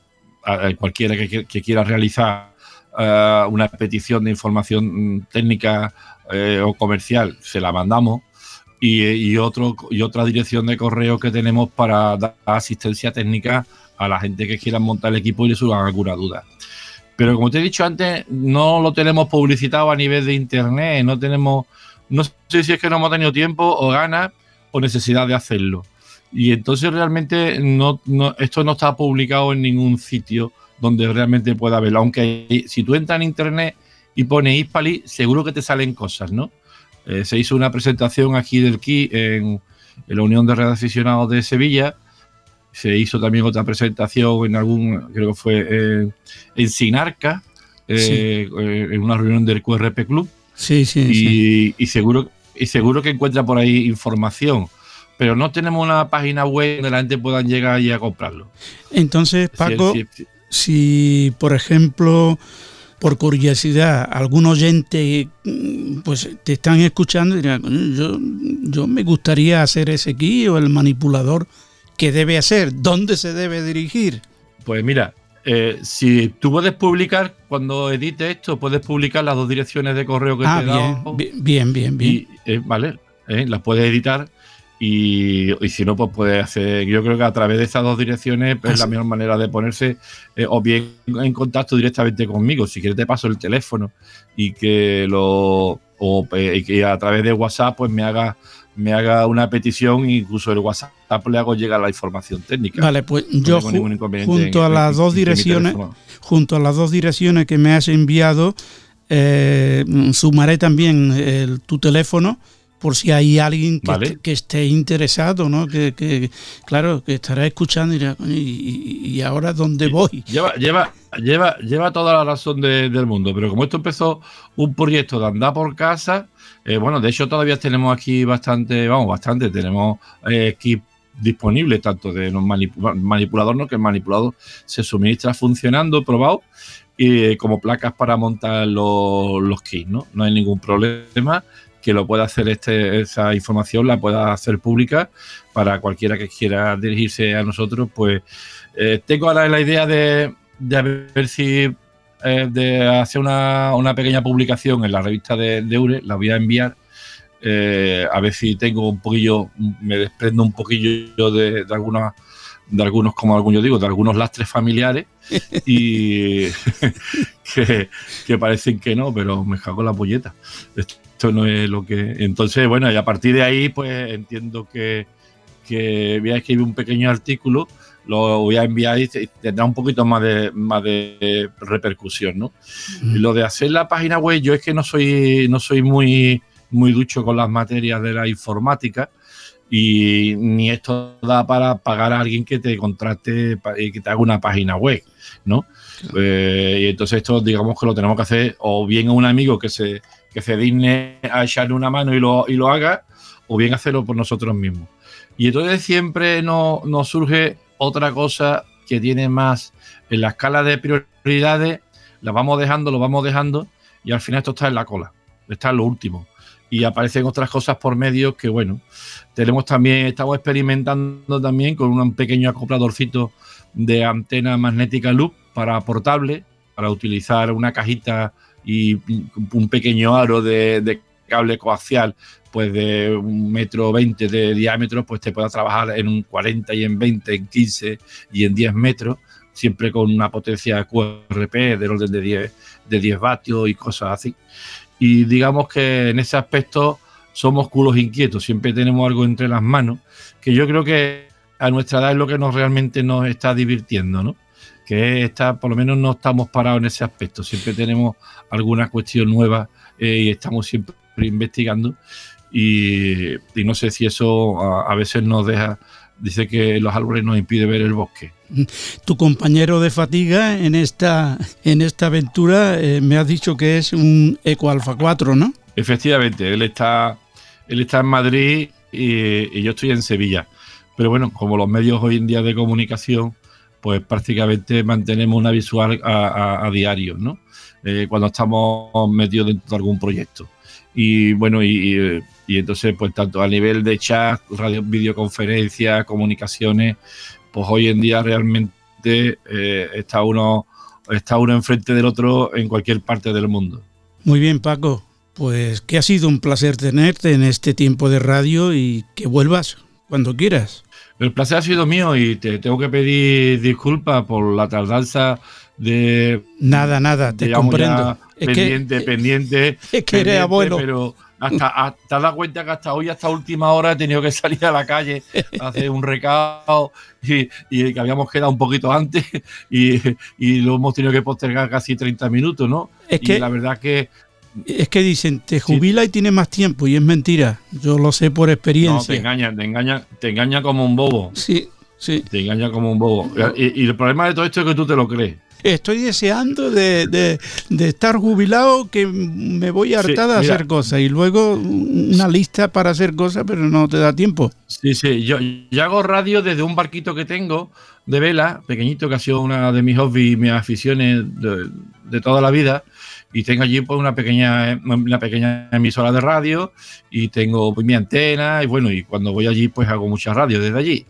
cualquiera que, quiera realizar eh, una petición de información técnica eh, o comercial se la mandamos y, otro y otra dirección de correo que tenemos para dar asistencia técnica a la gente que quiera montar el equipo y le suban alguna duda. Pero como te he dicho antes, no lo tenemos publicitado a nivel de internet, no tenemos, no sé si es que no hemos tenido tiempo o ganas o necesidad de hacerlo. Y entonces realmente no, esto no está publicado en ningún sitio donde realmente pueda verlo. Aunque si tú entras en internet y pones Hispali, seguro que te salen cosas, ¿no? Eh, se hizo una presentación aquí del KI en, en la Unión de Redes Aficionados de Sevilla se hizo también otra presentación en algún, creo que fue en Sinarca, eh, eh, en una reunión del QRP Club. Sí, sí, y, seguro, y seguro que encuentra por ahí información. Pero no tenemos una página web donde la gente pueda llegar y a comprarlo. Entonces, Paco, si por ejemplo por curiosidad, algún oyente mm, pues te están escuchando y dirán, yo, yo me gustaría hacer ese aquí o el manipulador ¿Qué debe hacer? ¿Dónde se debe dirigir? Pues mira, eh, si tú puedes publicar, cuando edites esto, puedes publicar las dos direcciones de correo que ah, te he dado. Bien, bien, bien. Eh, vale, eh, las puedes editar y, si no, pues puedes hacer. Yo creo que a través de estas dos direcciones es la mejor manera de ponerse o bien en contacto directamente conmigo. Si quieres, te paso el teléfono y que lo. O que a través de WhatsApp, pues me haga me haga una petición, incluso el WhatsApp le hago llegar la información técnica. Vale, pues yo junto a las dos direcciones, junto a las dos direcciones que me has enviado, eh, sumaré también tu teléfono por si hay alguien que, esté interesado, ¿no? Que, claro, que estará escuchando y dirá, ¿y, ahora dónde voy? Lleva, lleva, lleva, lleva toda la razón del mundo, pero como esto empezó un proyecto de andar por casa, eh, bueno, de hecho todavía tenemos aquí bastante, vamos, bastante, tenemos eh, equipo disponible, tanto de manipulador, no que el manipulador se suministra funcionando, probado, y como placas para montar los, los kits, ¿no? No hay ningún problema que lo pueda hacer este, esa información, la pueda hacer pública para cualquiera que quiera dirigirse a nosotros, pues eh, tengo ahora la idea de, de ver si eh, de hacer una, una, pequeña publicación en la revista de, de URE, la voy a enviar. Eh, a ver si tengo un poquillo, me desprendo un poquillo de, de algunas de algunos, como algún yo digo, de algunos lastres familiares y que, parecen que no, pero me cago la polleta esto no es lo que. Entonces, bueno, y a partir de ahí, pues entiendo que, que voy a escribir un pequeño artículo, lo voy a enviar y tendrá un poquito más de, más de repercusión, ¿no? Lo de hacer la página web, yo es que no soy, no soy muy, muy ducho con las materias de la informática y ni esto da para pagar a alguien que te contrate y que te haga una página web, ¿no? Eh, y entonces esto digamos que lo tenemos que hacer o bien a un amigo que se que se digne a echarle una mano y lo, y lo haga, o bien hacerlo por nosotros mismos. Y entonces siempre nos, surge otra cosa que tiene más en la escala de prioridades, la vamos dejando, lo vamos dejando, y al final esto está en la cola, está en lo último. Y aparecen otras cosas por medio que, bueno, tenemos también, estamos experimentando también con un pequeño acopladorcito de antena magnética loop para portable, para utilizar una cajita y un pequeño aro de, cable coaxial pues de un metro veinte de diámetro, pues te pueda trabajar en un 40 y en 20, en 15 y en 10 metros, siempre con una potencia QRP del orden de 10, de 10 vatios y cosas así. Y digamos que en ese aspecto somos culos inquietos, siempre tenemos algo entre las manos, que yo creo que a nuestra edad es lo que nos realmente nos está divirtiendo, ¿no? que está, por lo menos no estamos parados en ese aspecto, siempre tenemos alguna cuestión nueva eh, y estamos siempre investigando y, no sé si eso a, veces nos deja, dice que los árboles nos impide ver el bosque. Tu compañero de fatiga en esta, en esta aventura eh, me has dicho que es un Eco Alfa 4, ¿no? Efectivamente, él está, él está en Madrid y, y yo estoy en Sevilla. Pero bueno, como los medios hoy en día de comunicación pues prácticamente mantenemos una visual a, diario, ¿no? Eh, cuando estamos metidos dentro de algún proyecto. Y bueno, y, entonces, pues tanto a nivel de chat, radio, videoconferencias, comunicaciones, pues hoy en día realmente eh, está uno está uno enfrente del otro en cualquier parte del mundo. Muy bien, Paco. Pues que ha sido un placer tenerte en este tiempo de radio y que vuelvas cuando quieras. El placer ha sido mío y te tengo que pedir disculpas por la tardanza de... Nada, nada, te comprendo. pendiente, pendiente. Es que eres abuelo. Pero hasta, te has dado cuenta que hasta hoy, hasta última hora, he tenido que salir a la calle a hacer un recado y, que habíamos quedado un poquito antes y, y, lo hemos tenido que postergar casi 30 minutos, ¿no? Es que la verdad que es que dicen, te jubila y tienes más tiempo, y es mentira. Yo lo sé por experiencia. No, te engaña, te engaña, te engaña como un bobo. Sí, sí. Te engaña como un bobo. Y, el problema de todo esto es que tú te lo crees. Estoy deseando de, estar jubilado que me voy a hartar de hacer cosas y luego una lista para hacer cosas, pero no te da tiempo. Sí, sí, yo, hago radio desde un barquito que tengo de vela, pequeñito, que ha sido una de mis hobbies y mis aficiones de, de toda la vida y tengo allí pues una pequeña, una pequeña emisora de radio y tengo pues, mi antena y bueno, y cuando voy allí pues hago mucha radio desde allí.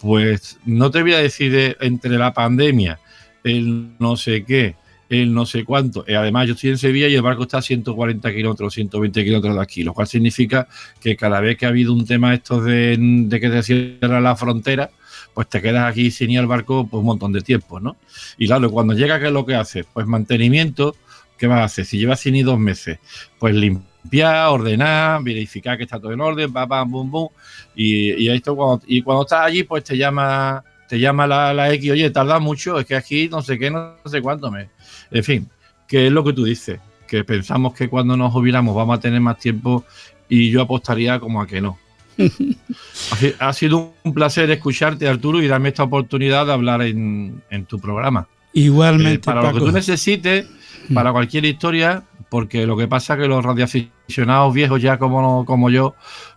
Pues no te voy a decir entre la pandemia, el no sé qué, el no sé cuánto. Y además yo estoy en Sevilla y el barco está a 140 kilómetros, 120 kilómetros de aquí, lo cual significa que cada vez que ha habido un tema estos de, que se cierra la frontera, pues te quedas aquí sin ir al barco pues un montón de tiempo, ¿no? Y claro, cuando llega, ¿qué es lo que hace? Pues mantenimiento, ¿qué vas a hacer? Si llevas sin ir dos meses, pues limpiar ordenar, verificar que está todo en orden, pam, pam, bum, bum. Y, esto cuando, y cuando estás allí, pues te llama, te llama la, la, X, oye, tarda mucho, es que aquí no sé qué, no sé cuánto me. En fin, que es lo que tú dices, que pensamos que cuando nos jubilamos vamos a tener más tiempo y yo apostaría como a que no. ha, sido un placer escucharte, Arturo, y darme esta oportunidad de hablar en, tu programa. Igualmente. Eh, para lo que tú necesites, para cualquier historia, porque lo que pasa es que los radioaficionados viejos, ya como, como yo,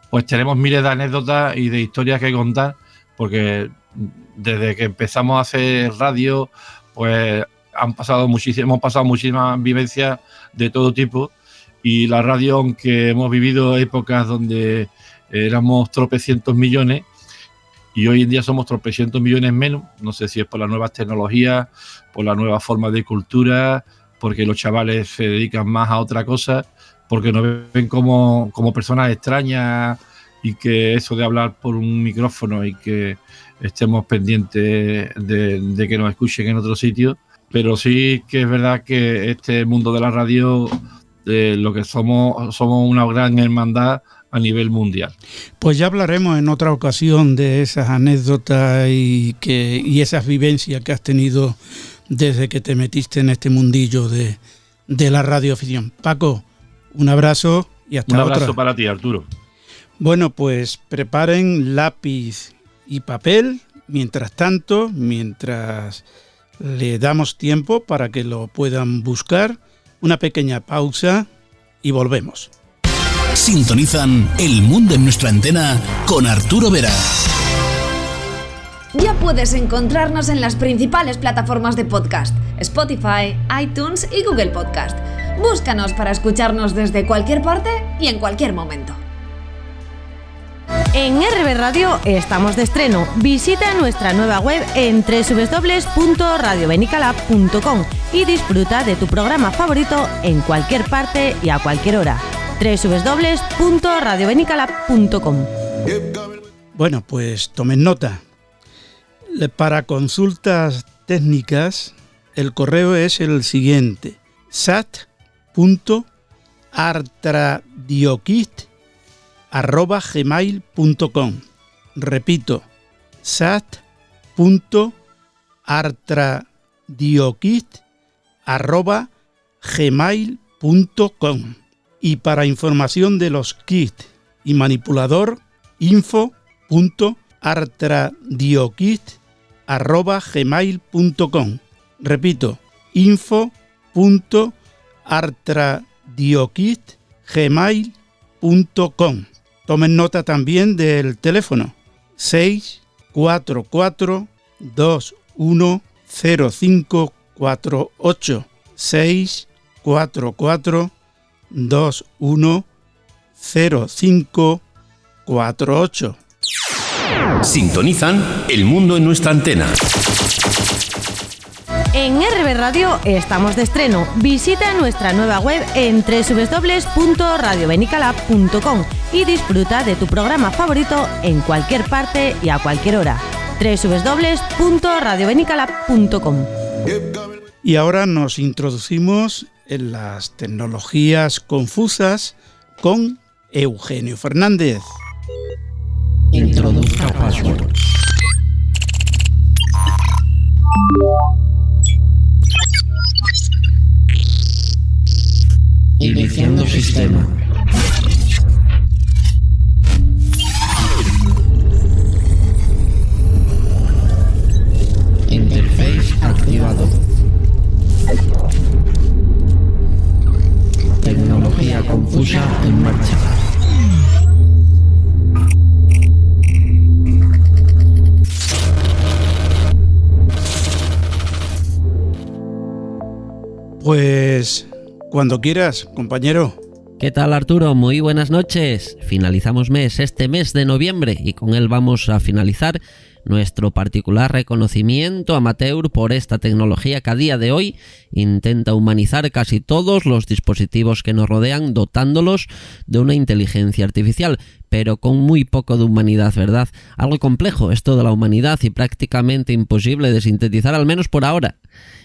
pues tenemos miles de anécdotas y de historias que contar, porque desde que empezamos a hacer radio, pues han pasado hemos pasado muchísimas vivencias de todo tipo. Y la radio, aunque hemos vivido épocas donde éramos tropecientos millones y hoy en día somos tropecientos millones menos, no sé si es por las nuevas tecnologías, por la nueva forma de cultura, porque los chavales se dedican más a otra cosa, porque nos ven como, como personas extrañas y que eso de hablar por un micrófono y que estemos pendientes de, que nos escuchen en otro sitio. Pero sí que es verdad que este mundo de la radio, de lo que somos, somos una gran hermandad a nivel mundial. Pues ya hablaremos en otra ocasión de esas anécdotas y, que, y esas vivencias que has tenido desde que te metiste en este mundillo de, de la radioafición. Paco, un abrazo y hasta Un abrazo para ti, Arturo. Bueno, pues preparen lápiz y papel. Mientras tanto, mientras le damos tiempo para que lo puedan buscar, una pequeña pausa y volvemos. Sintonizan El Mundo en nuestra antena con Arturo Vera. Ya puedes encontrarnos en las principales plataformas de podcast, Spotify, iTunes y Google Podcast. Búscanos para escucharnos desde cualquier parte y en cualquier momento. En RB Radio estamos de estreno. Visita nuestra nueva web en www.radiobenicalab.com y disfruta de tu programa favorito en cualquier parte y a cualquier hora. www.radiobenicalab.com Bueno, pues tomen nota. Para consultas técnicas, el correo es el siguiente: sat.artradioquist arroba gmail.com. Repito, sat.artradioquist arroba gmail.com. Y para información de los kits y manipulador, info.artradioquist arroba gmail.com. Repito, info.artradioquist gmail.com. Tomen nota también del teléfono. 644 210548 644 210548 Sintonizan El Mundo en nuestra antena. En RB Radio estamos de estreno. Visita nuestra nueva web en www.radiobenicalab.com y disfruta de tu programa favorito en cualquier parte y a cualquier hora. www.radiobenicalab.com Y ahora nos introducimos en las tecnologías confusas con Eugenio Fernández. Introduzca password. Iniciando sistema. Interface activado. Tecnología confusa en marcha. Pues cuando quieras, compañero. ¿Qué tal Arturo? Muy buenas noches. Finalizamos mes, este mes de noviembre, y con él vamos a finalizar nuestro particular reconocimiento amateur por esta tecnología que a día de hoy intenta humanizar casi todos los dispositivos que nos rodean dotándolos de una inteligencia artificial, pero con muy poco de humanidad, ¿verdad? Algo complejo esto de la humanidad y prácticamente imposible de sintetizar al menos por ahora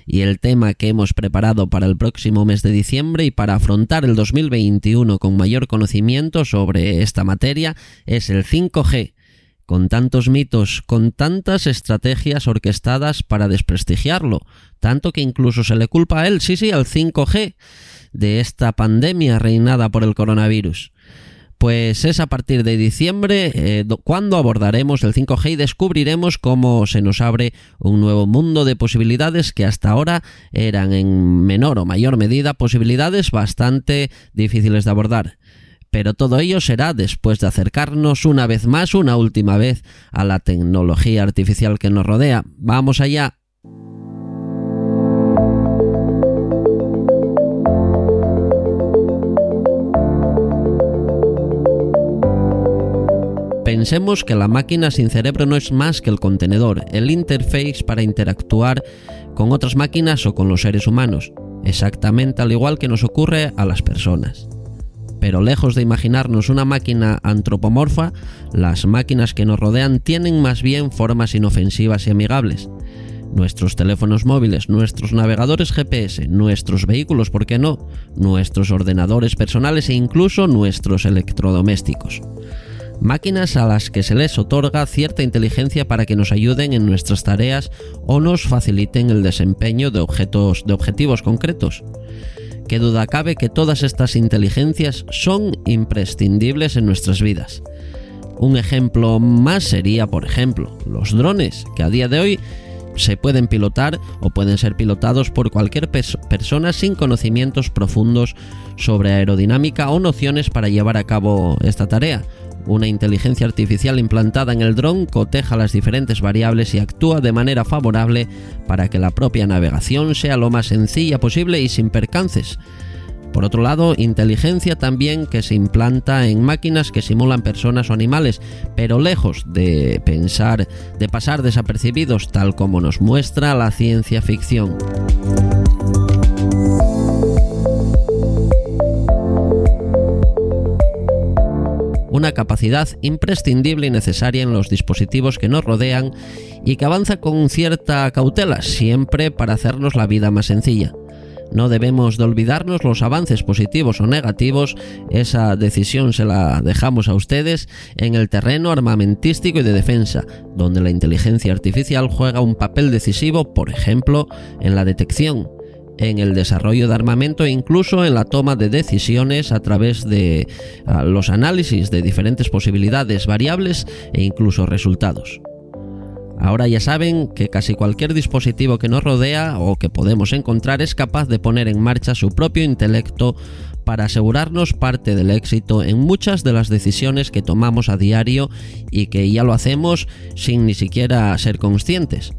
y el tema que hemos preparado para el próximo mes de diciembre y para afrontar el 2021 con mayor conocimiento sobre esta materia es el 5G, con tantos mitos, con tantas estrategias orquestadas para desprestigiarlo, tanto que incluso se le culpa a él, sí, sí, al 5G, de esta pandemia reinada por el coronavirus. Pues es a partir de diciembre eh, cuando abordaremos el 5G y descubriremos cómo se nos abre un nuevo mundo de posibilidades que hasta ahora eran en menor o mayor medida posibilidades bastante difíciles de abordar. Pero todo ello será después de acercarnos una vez más, una última vez, a la tecnología artificial que nos rodea. Vamos allá. Pensemos que la máquina sin cerebro no es más que el contenedor, el interface para interactuar con otras máquinas o con los seres humanos, exactamente al igual que nos ocurre a las personas. Pero lejos de imaginarnos una máquina antropomorfa, las máquinas que nos rodean tienen más bien formas inofensivas y amigables. Nuestros teléfonos móviles, nuestros navegadores GPS, nuestros vehículos, ¿por qué no? Nuestros ordenadores personales e incluso nuestros electrodomésticos máquinas a las que se les otorga cierta inteligencia para que nos ayuden en nuestras tareas o nos faciliten el desempeño de objetos de objetivos concretos. Qué duda cabe que todas estas inteligencias son imprescindibles en nuestras vidas. Un ejemplo más sería, por ejemplo, los drones, que a día de hoy se pueden pilotar o pueden ser pilotados por cualquier persona sin conocimientos profundos sobre aerodinámica o nociones para llevar a cabo esta tarea, una inteligencia artificial implantada en el dron coteja las diferentes variables y actúa de manera favorable para que la propia navegación sea lo más sencilla posible y sin percances. Por otro lado, inteligencia también que se implanta en máquinas que simulan personas o animales, pero lejos de pensar, de pasar desapercibidos tal como nos muestra la ciencia ficción. Una capacidad imprescindible y necesaria en los dispositivos que nos rodean y que avanza con cierta cautela, siempre para hacernos la vida más sencilla. No debemos de olvidarnos los avances positivos o negativos, esa decisión se la dejamos a ustedes en el terreno armamentístico y de defensa, donde la inteligencia artificial juega un papel decisivo, por ejemplo, en la detección, en el desarrollo de armamento e incluso en la toma de decisiones a través de los análisis de diferentes posibilidades, variables e incluso resultados. Ahora ya saben que casi cualquier dispositivo que nos rodea o que podemos encontrar es capaz de poner en marcha su propio intelecto para asegurarnos parte del éxito en muchas de las decisiones que tomamos a diario y que ya lo hacemos sin ni siquiera ser conscientes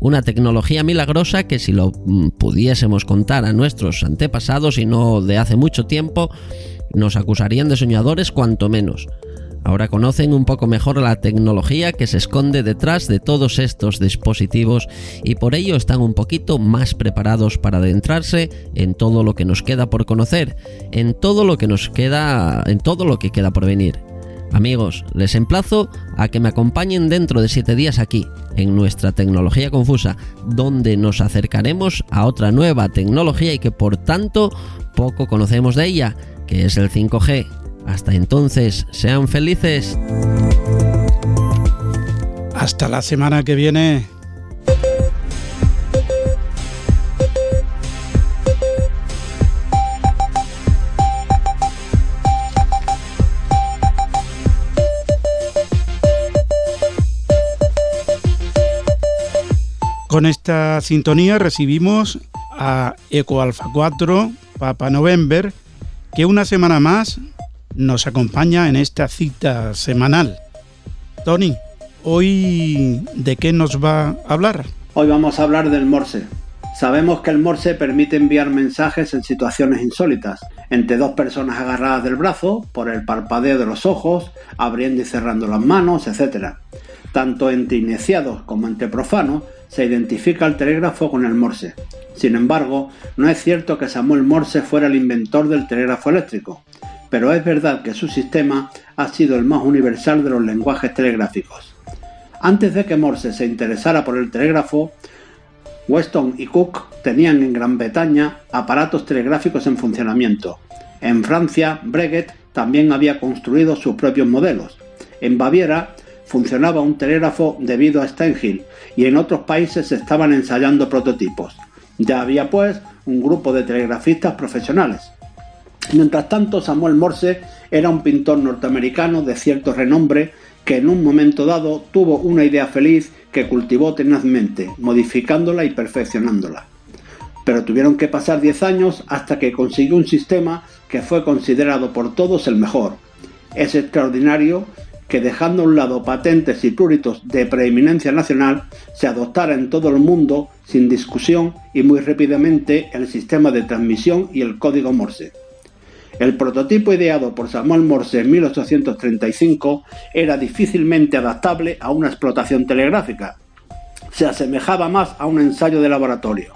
una tecnología milagrosa que si lo mm, pudiésemos contar a nuestros antepasados y no de hace mucho tiempo, nos acusarían de soñadores cuanto menos. Ahora conocen un poco mejor la tecnología que se esconde detrás de todos estos dispositivos y por ello están un poquito más preparados para adentrarse en todo lo que nos queda por conocer, en todo lo que nos queda, en todo lo que queda por venir. Amigos, les emplazo a que me acompañen dentro de 7 días aquí, en nuestra tecnología confusa, donde nos acercaremos a otra nueva tecnología y que por tanto poco conocemos de ella, que es el 5G. Hasta entonces, sean felices. Hasta la semana que viene. Con esta sintonía recibimos a Eco Alpha 4, Papa November, que una semana más nos acompaña en esta cita semanal. Tony, hoy de qué nos va a hablar? Hoy vamos a hablar del Morse. Sabemos que el Morse permite enviar mensajes en situaciones insólitas, entre dos personas agarradas del brazo, por el parpadeo de los ojos, abriendo y cerrando las manos, etc. Tanto entre iniciados como entre profanos se identifica el telégrafo con el Morse. Sin embargo, no es cierto que Samuel Morse fuera el inventor del telégrafo eléctrico, pero es verdad que su sistema ha sido el más universal de los lenguajes telegráficos. Antes de que Morse se interesara por el telégrafo, Weston y Cook tenían en Gran Bretaña aparatos telegráficos en funcionamiento. En Francia, Breguet también había construido sus propios modelos. En Baviera funcionaba un telégrafo debido a Steinhill y en otros países se estaban ensayando prototipos. Ya había pues un grupo de telegrafistas profesionales. Mientras tanto, Samuel Morse era un pintor norteamericano de cierto renombre que en un momento dado tuvo una idea feliz que cultivó tenazmente, modificándola y perfeccionándola. Pero tuvieron que pasar 10 años hasta que consiguió un sistema que fue considerado por todos el mejor. Es extraordinario que dejando a un lado patentes y pluritos de preeminencia nacional, se adoptara en todo el mundo, sin discusión y muy rápidamente, el sistema de transmisión y el código Morse. El prototipo ideado por Samuel Morse en 1835 era difícilmente adaptable a una explotación telegráfica. Se asemejaba más a un ensayo de laboratorio.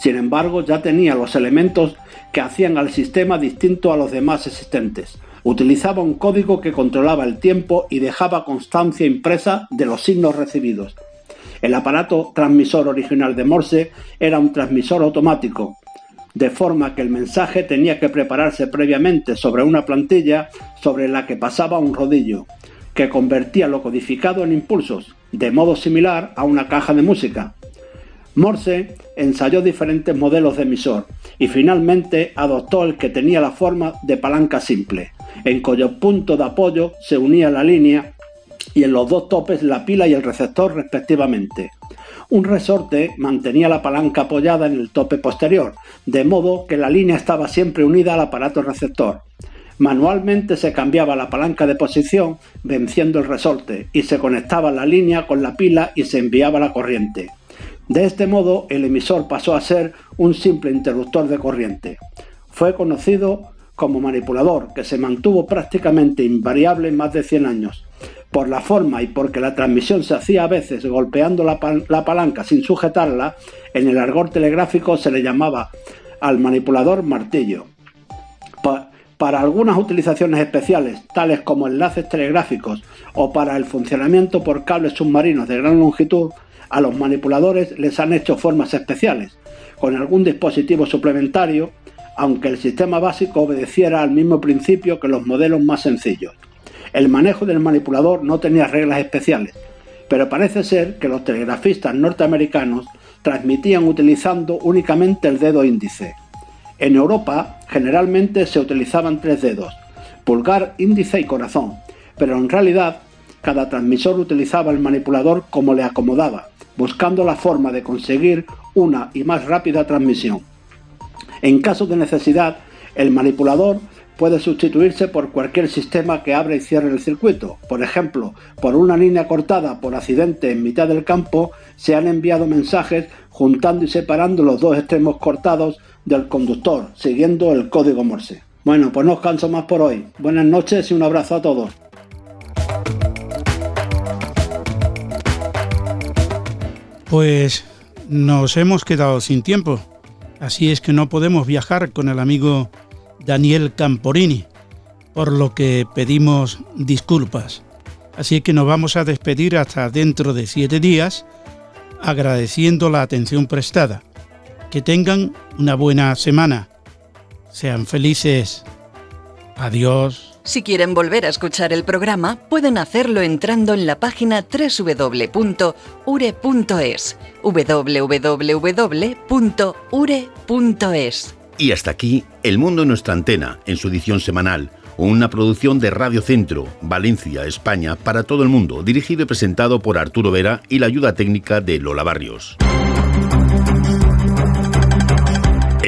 Sin embargo, ya tenía los elementos que hacían al sistema distinto a los demás existentes. Utilizaba un código que controlaba el tiempo y dejaba constancia impresa de los signos recibidos. El aparato transmisor original de Morse era un transmisor automático, de forma que el mensaje tenía que prepararse previamente sobre una plantilla sobre la que pasaba un rodillo, que convertía lo codificado en impulsos, de modo similar a una caja de música. Morse ensayó diferentes modelos de emisor y finalmente adoptó el que tenía la forma de palanca simple, en cuyo punto de apoyo se unía la línea y en los dos topes la pila y el receptor respectivamente. Un resorte mantenía la palanca apoyada en el tope posterior, de modo que la línea estaba siempre unida al aparato receptor. Manualmente se cambiaba la palanca de posición venciendo el resorte y se conectaba la línea con la pila y se enviaba la corriente. De este modo, el emisor pasó a ser un simple interruptor de corriente. Fue conocido como manipulador, que se mantuvo prácticamente invariable más de 100 años, por la forma y porque la transmisión se hacía a veces golpeando la, palanca sin sujetarla, en el argor telegráfico se le llamaba al manipulador martillo. para algunas utilizaciones especiales, tales como enlaces telegráficos o para el funcionamiento por cables submarinos de gran longitud, a los manipuladores les han hecho formas especiales, con algún dispositivo suplementario, aunque el sistema básico obedeciera al mismo principio que los modelos más sencillos. El manejo del manipulador no tenía reglas especiales, pero parece ser que los telegrafistas norteamericanos transmitían utilizando únicamente el dedo índice. En Europa generalmente se utilizaban tres dedos, pulgar, índice y corazón, pero en realidad cada transmisor utilizaba el manipulador como le acomodaba, buscando la forma de conseguir una y más rápida transmisión. En caso de necesidad, el manipulador puede sustituirse por cualquier sistema que abra y cierre el circuito. Por ejemplo, por una línea cortada por accidente en mitad del campo, se han enviado mensajes juntando y separando los dos extremos cortados del conductor, siguiendo el código Morse. Bueno, pues no os canso más por hoy. Buenas noches y un abrazo a todos. Pues nos hemos quedado sin tiempo, así es que no podemos viajar con el amigo Daniel Camporini, por lo que pedimos disculpas. Así que nos vamos a despedir hasta dentro de siete días, agradeciendo la atención prestada. Que tengan una buena semana. Sean felices. Adiós. Si quieren volver a escuchar el programa, pueden hacerlo entrando en la página www.ure.es. www.ure.es. Y hasta aquí El Mundo en nuestra antena, en su edición semanal, una producción de Radio Centro, Valencia, España, para todo el mundo, dirigido y presentado por Arturo Vera y la ayuda técnica de Lola Barrios.